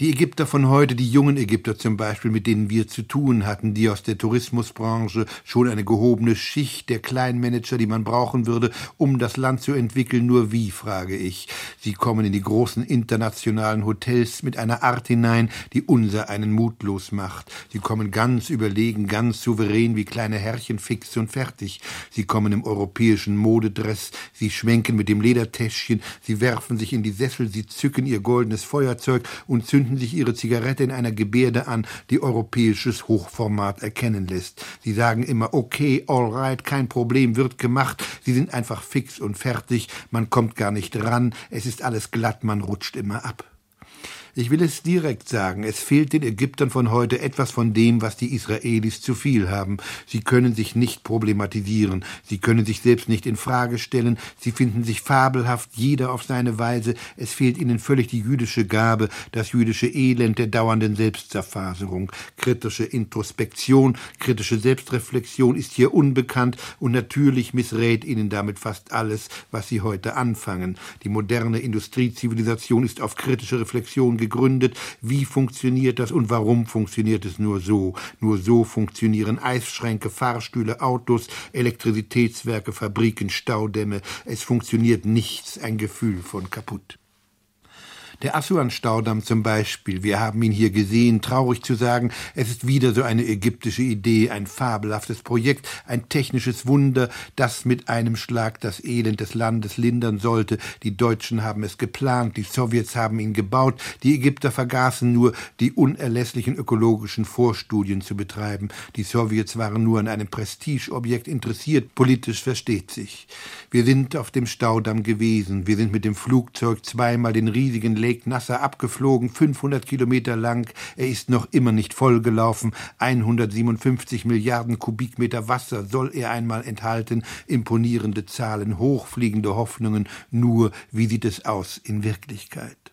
Die Ägypter von heute, die jungen Ägypter zum Beispiel, mit denen wir zu tun hatten, die aus der Tourismusbranche schon eine gehobene Schicht der Kleinmanager, die man brauchen würde, um das Land zu entwickeln, nur wie, frage ich. Sie kommen in die großen internationalen Hotels mit einer Art hinein, die unser einen mutlos macht. Sie kommen ganz überlegen, ganz souverän wie kleine Herrchen fix und fertig. Sie kommen im europäischen Modedress, sie schwenken mit dem Ledertäschchen, sie werfen sich in die Sessel, sie zücken ihr goldenes Feuerzeug und zünden zünden sich ihre Zigarette in einer Gebärde an, die europäisches Hochformat erkennen lässt. Sie sagen immer, okay, all right, kein Problem, wird gemacht. Sie sind einfach fix und fertig, man kommt gar nicht ran, es ist alles glatt, man rutscht immer ab. Ich will es direkt sagen, es fehlt den Ägyptern von heute etwas von dem, was die Israelis zu viel haben. Sie können sich nicht problematisieren, sie können sich selbst nicht in Frage stellen, sie finden sich fabelhaft, jeder auf seine Weise, es fehlt ihnen völlig die jüdische Gabe, das jüdische Elend der dauernden Selbstzerfaserung. Kritische Introspektion, kritische Selbstreflexion ist hier unbekannt und natürlich missrät ihnen damit fast alles, was sie heute anfangen. Die moderne Industriezivilisation ist auf kritische Reflexion gegründet. Wie funktioniert das und warum funktioniert es nur so? Nur so funktionieren Eisschränke, Fahrstühle, Autos, Elektrizitätswerke, Fabriken, Staudämme. Es funktioniert nichts, ein Gefühl von kaputt. Der Assuan-Staudamm zum Beispiel, wir haben ihn hier gesehen, traurig zu sagen, es ist wieder so eine ägyptische Idee, ein fabelhaftes Projekt, ein technisches Wunder, das mit einem Schlag das Elend des Landes lindern sollte. Die Deutschen haben es geplant, die Sowjets haben ihn gebaut, die Ägypter vergaßen nur, die unerlässlichen ökologischen Vorstudien zu betreiben. Die Sowjets waren nur an einem Prestigeobjekt interessiert, politisch versteht sich. Wir sind auf dem Staudamm gewesen, wir sind mit dem Flugzeug zweimal den riesigen Lake Lake Nasser abgeflogen, 500 Kilometer lang. Er ist noch immer nicht vollgelaufen. 157 Milliarden Kubikmeter Wasser soll er einmal enthalten. Imponierende Zahlen, hochfliegende Hoffnungen. Nur, wie sieht es aus in Wirklichkeit?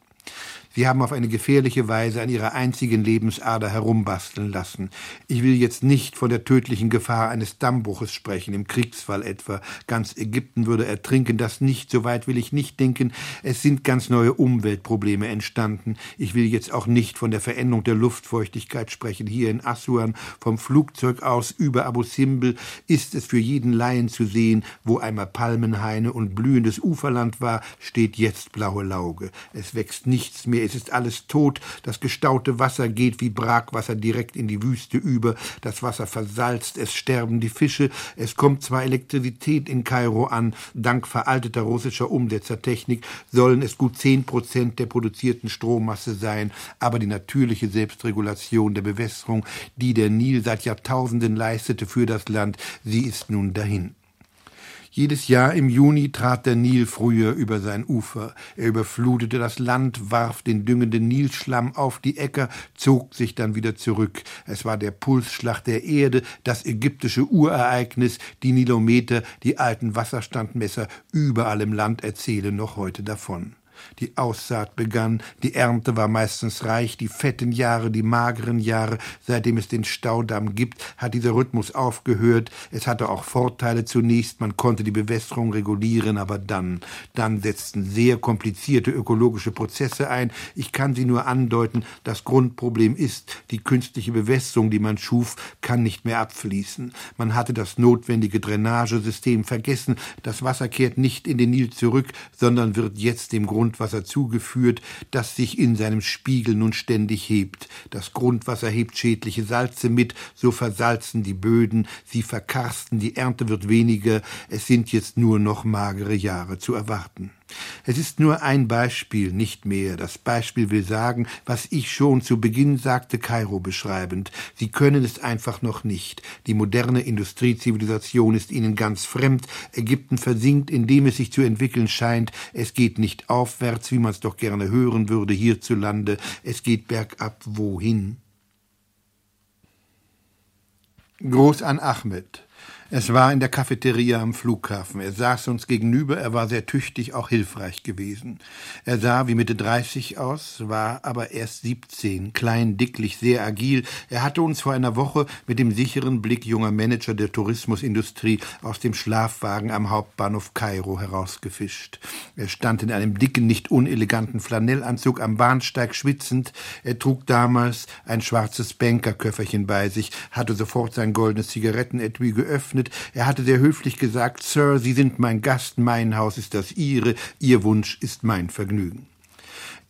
Sie haben auf eine gefährliche Weise an ihrer einzigen Lebensader herumbasteln lassen. Ich will jetzt nicht von der tödlichen Gefahr eines Dammbruches sprechen, im Kriegsfall etwa. Ganz Ägypten würde ertrinken, das nicht, so weit will ich nicht denken. Es sind ganz neue Umweltprobleme entstanden. Ich will jetzt auch nicht von der Veränderung der Luftfeuchtigkeit sprechen. Hier in Assuan, vom Flugzeug aus über Abu Simbel, ist es für jeden Laien zu sehen, wo einmal Palmenhaine und blühendes Uferland war, steht jetzt blaue Lauge. Es wächst nichts mehr es ist alles tot, das gestaute Wasser geht wie Brackwasser direkt in die Wüste über, das Wasser versalzt, es sterben die Fische, es kommt zwar Elektrizität in Kairo an, dank veralteter russischer Umsetzertechnik sollen es gut zehn Prozent der produzierten Strommasse sein, aber die natürliche Selbstregulation der Bewässerung, die der Nil seit Jahrtausenden leistete für das Land, sie ist nun dahin. Jedes Jahr im Juni trat der Nil früher über sein Ufer. Er überflutete das Land, warf den düngenden Nilschlamm auf die Äcker, zog sich dann wieder zurück. Es war der Pulsschlag der Erde, das ägyptische Urereignis, die Nilometer, die alten Wasserstandmesser, überall im Land erzählen noch heute davon. Die Aussaat begann, die Ernte war meistens reich, die fetten Jahre, die mageren Jahre, seitdem es den Staudamm gibt, hat dieser Rhythmus aufgehört. Es hatte auch Vorteile zunächst, man konnte die Bewässerung regulieren, aber dann, dann setzten sehr komplizierte ökologische Prozesse ein. Ich kann sie nur andeuten, das Grundproblem ist, die künstliche Bewässerung, die man schuf, kann nicht mehr abfließen. Man hatte das notwendige Drainagesystem vergessen, das Wasser kehrt nicht in den Nil zurück, sondern wird jetzt dem Grund Grundwasser zugeführt, das sich in seinem Spiegel nun ständig hebt. Das Grundwasser hebt schädliche Salze mit, so versalzen die Böden, sie verkarsten, die Ernte wird weniger, es sind jetzt nur noch magere Jahre zu erwarten. Es ist nur ein Beispiel, nicht mehr. Das Beispiel will sagen, was ich schon zu Beginn sagte, Kairo beschreibend. Sie können es einfach noch nicht. Die moderne Industriezivilisation ist ihnen ganz fremd. Ägypten versinkt, indem es sich zu entwickeln scheint. Es geht nicht aufwärts, wie man es doch gerne hören würde hierzulande. Es geht bergab wohin? Groß an Ahmed. Es war in der Cafeteria am Flughafen. Er saß uns gegenüber, er war sehr tüchtig, auch hilfreich gewesen. Er sah wie Mitte 30 aus, war aber erst 17, klein, dicklich, sehr agil. Er hatte uns vor einer Woche mit dem sicheren Blick junger Manager der Tourismusindustrie aus dem Schlafwagen am Hauptbahnhof Kairo herausgefischt. Er stand in einem dicken, nicht uneleganten Flanellanzug am Bahnsteig schwitzend. Er trug damals ein schwarzes Bankerköfferchen bei sich, hatte sofort sein goldenes Zigarettenetui geöffnet, geöffnet. Er hatte sehr höflich gesagt, Sir, Sie sind mein Gast, mein Haus ist das Ihre, Ihr Wunsch ist mein Vergnügen.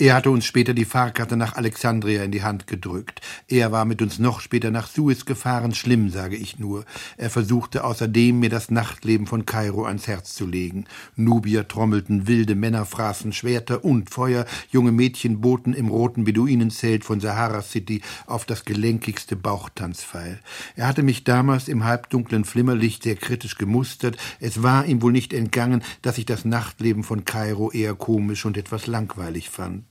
Er hatte uns später die Fahrkarte nach Alexandria in die Hand gedrückt. Er war mit uns noch später nach Suez gefahren, schlimm, sage ich nur. Er versuchte außerdem, mir das Nachtleben von Kairo ans Herz zu legen. Nubier trommelten, wilde Männer fraßen Schwerter und Feuer, junge Mädchen boten im roten Beduinenzelt von Sahara City auf das gelenkigste Bauchtanzpfeil. Er hatte mich damals im halbdunklen Flimmerlicht sehr kritisch gemustert. Es war ihm wohl nicht entgangen, dass ich das Nachtleben von Kairo eher komisch und etwas langweilig fand.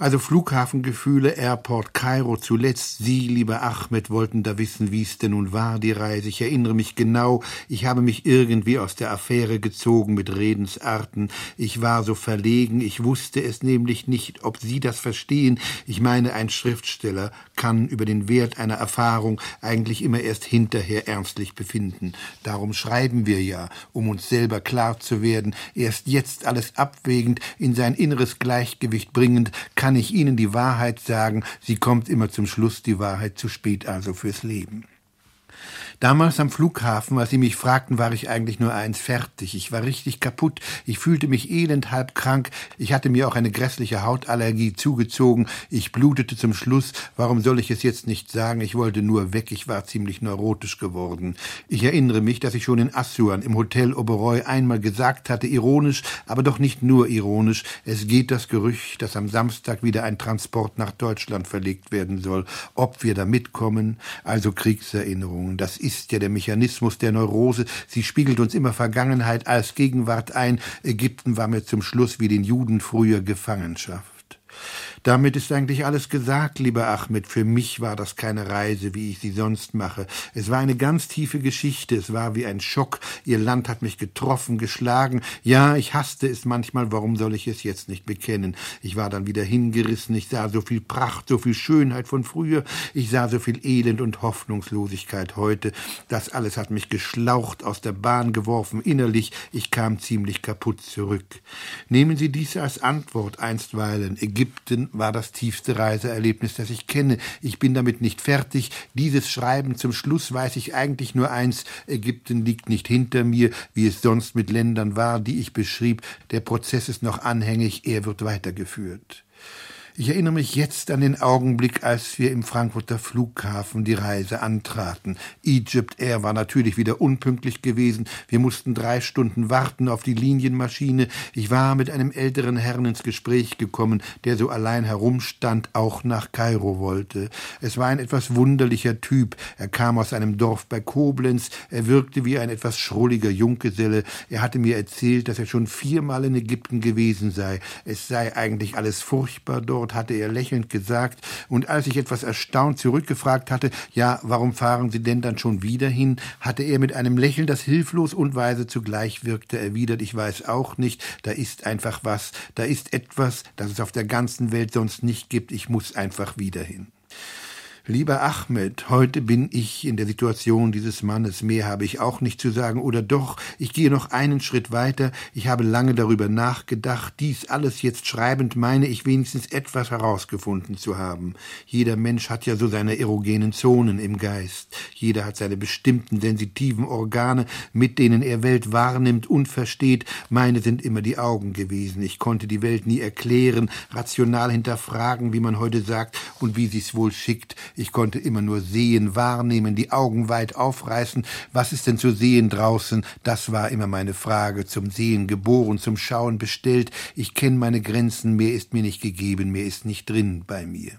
Also Flughafengefühle, Airport Kairo zuletzt. Sie, lieber Ahmed, wollten da wissen, wie es denn nun war, die Reise. Ich erinnere mich genau, ich habe mich irgendwie aus der Affäre gezogen mit Redensarten. Ich war so verlegen, ich wusste es nämlich nicht, ob Sie das verstehen. Ich meine, ein Schriftsteller kann über den Wert einer Erfahrung eigentlich immer erst hinterher ernstlich befinden. Darum schreiben wir ja, um uns selber klar zu werden, erst jetzt alles abwägend, in sein inneres Gleichgewicht bringend, kann kann ich Ihnen die Wahrheit sagen, sie kommt immer zum Schluss, die Wahrheit zu spät also fürs Leben. Damals am Flughafen, als sie mich fragten, war ich eigentlich nur eins fertig. Ich war richtig kaputt. Ich fühlte mich elend halb krank. Ich hatte mir auch eine grässliche Hautallergie zugezogen. Ich blutete zum Schluss. Warum soll ich es jetzt nicht sagen? Ich wollte nur weg. Ich war ziemlich neurotisch geworden. Ich erinnere mich, dass ich schon in Assuan im Hotel Oberoi einmal gesagt hatte, ironisch, aber doch nicht nur ironisch, es geht das Gerücht, dass am Samstag wieder ein Transport nach Deutschland verlegt werden soll. Ob wir da mitkommen? Also Kriegserinnerungen. Das ist ja der Mechanismus der Neurose. Sie spiegelt uns immer Vergangenheit als Gegenwart ein. Ägypten war mir zum Schluss wie den Juden früher Gefangenschaft. Damit ist eigentlich alles gesagt, lieber Ahmed. Für mich war das keine Reise, wie ich sie sonst mache. Es war eine ganz tiefe Geschichte. Es war wie ein Schock. Ihr Land hat mich getroffen, geschlagen. Ja, ich hasste es manchmal. Warum soll ich es jetzt nicht bekennen? Ich war dann wieder hingerissen. Ich sah so viel Pracht, so viel Schönheit von früher. Ich sah so viel Elend und Hoffnungslosigkeit heute. Das alles hat mich geschlaucht, aus der Bahn geworfen, innerlich. Ich kam ziemlich kaputt zurück. Nehmen Sie dies als Antwort einstweilen. Ägypten war das tiefste Reiseerlebnis, das ich kenne. Ich bin damit nicht fertig. Dieses Schreiben zum Schluss weiß ich eigentlich nur eins. Ägypten liegt nicht hinter mir, wie es sonst mit Ländern war, die ich beschrieb. Der Prozess ist noch anhängig, er wird weitergeführt. Ich erinnere mich jetzt an den Augenblick, als wir im Frankfurter Flughafen die Reise antraten. Egypt Air war natürlich wieder unpünktlich gewesen. Wir mussten drei Stunden warten auf die Linienmaschine. Ich war mit einem älteren Herrn ins Gespräch gekommen, der so allein herumstand, auch nach Kairo wollte. Es war ein etwas wunderlicher Typ. Er kam aus einem Dorf bei Koblenz. Er wirkte wie ein etwas schrulliger Junggeselle. Er hatte mir erzählt, dass er schon viermal in Ägypten gewesen sei. Es sei eigentlich alles furchtbar dort Antwort hatte er lächelnd gesagt, und als ich etwas erstaunt zurückgefragt hatte, ja, warum fahren Sie denn dann schon wieder hin, hatte er mit einem Lächeln, das hilflos und weise zugleich wirkte, erwidert, ich weiß auch nicht, da ist einfach was, da ist etwas, das es auf der ganzen Welt sonst nicht gibt, ich muss einfach wieder hin. Lieber Ahmed, heute bin ich in der Situation dieses Mannes, mehr habe ich auch nicht zu sagen, oder doch, ich gehe noch einen Schritt weiter, ich habe lange darüber nachgedacht, dies alles jetzt schreibend meine ich wenigstens etwas herausgefunden zu haben. Jeder Mensch hat ja so seine erogenen Zonen im Geist, jeder hat seine bestimmten sensitiven Organe, mit denen er Welt wahrnimmt und versteht, meine sind immer die Augen gewesen, ich konnte die Welt nie erklären, rational hinterfragen, wie man heute sagt, und wie sie's wohl schickt, ich konnte immer nur sehen, wahrnehmen, die Augen weit aufreißen. Was ist denn zu sehen draußen? Das war immer meine Frage. Zum Sehen geboren, zum Schauen bestellt. Ich kenne meine Grenzen, mehr ist mir nicht gegeben, mehr ist nicht drin bei mir.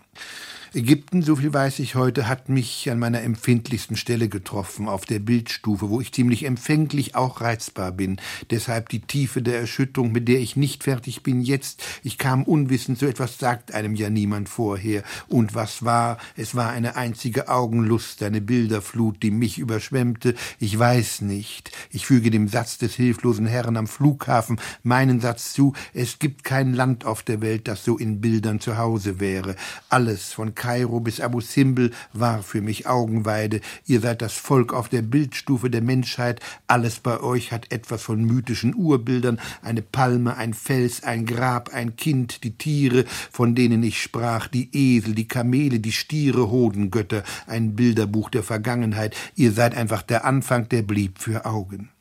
Ägypten, so viel weiß ich heute, hat mich an meiner empfindlichsten Stelle getroffen, auf der Bildstufe, wo ich ziemlich empfänglich auch reizbar bin. Deshalb die Tiefe der Erschütterung, mit der ich nicht fertig bin jetzt. Ich kam unwissend, so etwas sagt einem ja niemand vorher. Und was war? Es war eine einzige Augenlust, eine Bilderflut, die mich überschwemmte. Ich weiß nicht. Ich füge dem Satz des hilflosen Herrn am Flughafen meinen Satz zu. Es gibt kein Land auf der Welt, das so in Bildern zu Hause wäre. Alles von Kairo bis Abu Simbel war für mich Augenweide. Ihr seid das Volk auf der Bildstufe der Menschheit. Alles bei euch hat etwas von mythischen Urbildern. Eine Palme, ein Fels, ein Grab, ein Kind, die Tiere, von denen ich sprach, die Esel, die Kamele, die Stiere, Hodengötter, ein Bilderbuch der Vergangenheit. Ihr seid einfach der Anfang, der blieb für Augen.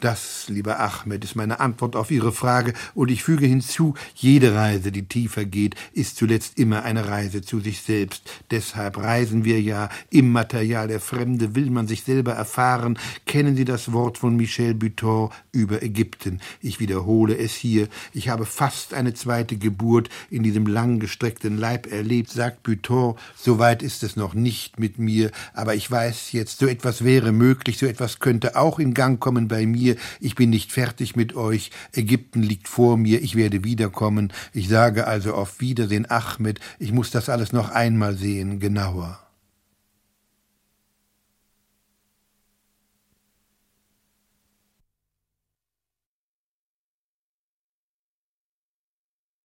Das, lieber Ahmed, ist meine Antwort auf Ihre Frage, und ich füge hinzu, jede Reise, die tiefer geht, ist zuletzt immer eine Reise zu sich selbst. Deshalb reisen wir ja immaterial. Der Fremde will man sich selber erfahren. Kennen Sie das Wort von Michel Butor über Ägypten? Ich wiederhole es hier. Ich habe fast eine zweite Geburt in diesem langgestreckten Leib erlebt, sagt Butor. Soweit ist es noch nicht mit mir, aber ich weiß jetzt, so etwas wäre möglich, so etwas könnte auch in Gang kommen bei mir mir, ich bin nicht fertig mit euch, Ägypten liegt vor mir, ich werde wiederkommen. Ich sage also auf Wiedersehen, Ahmed, ich muss das alles noch einmal sehen, genauer.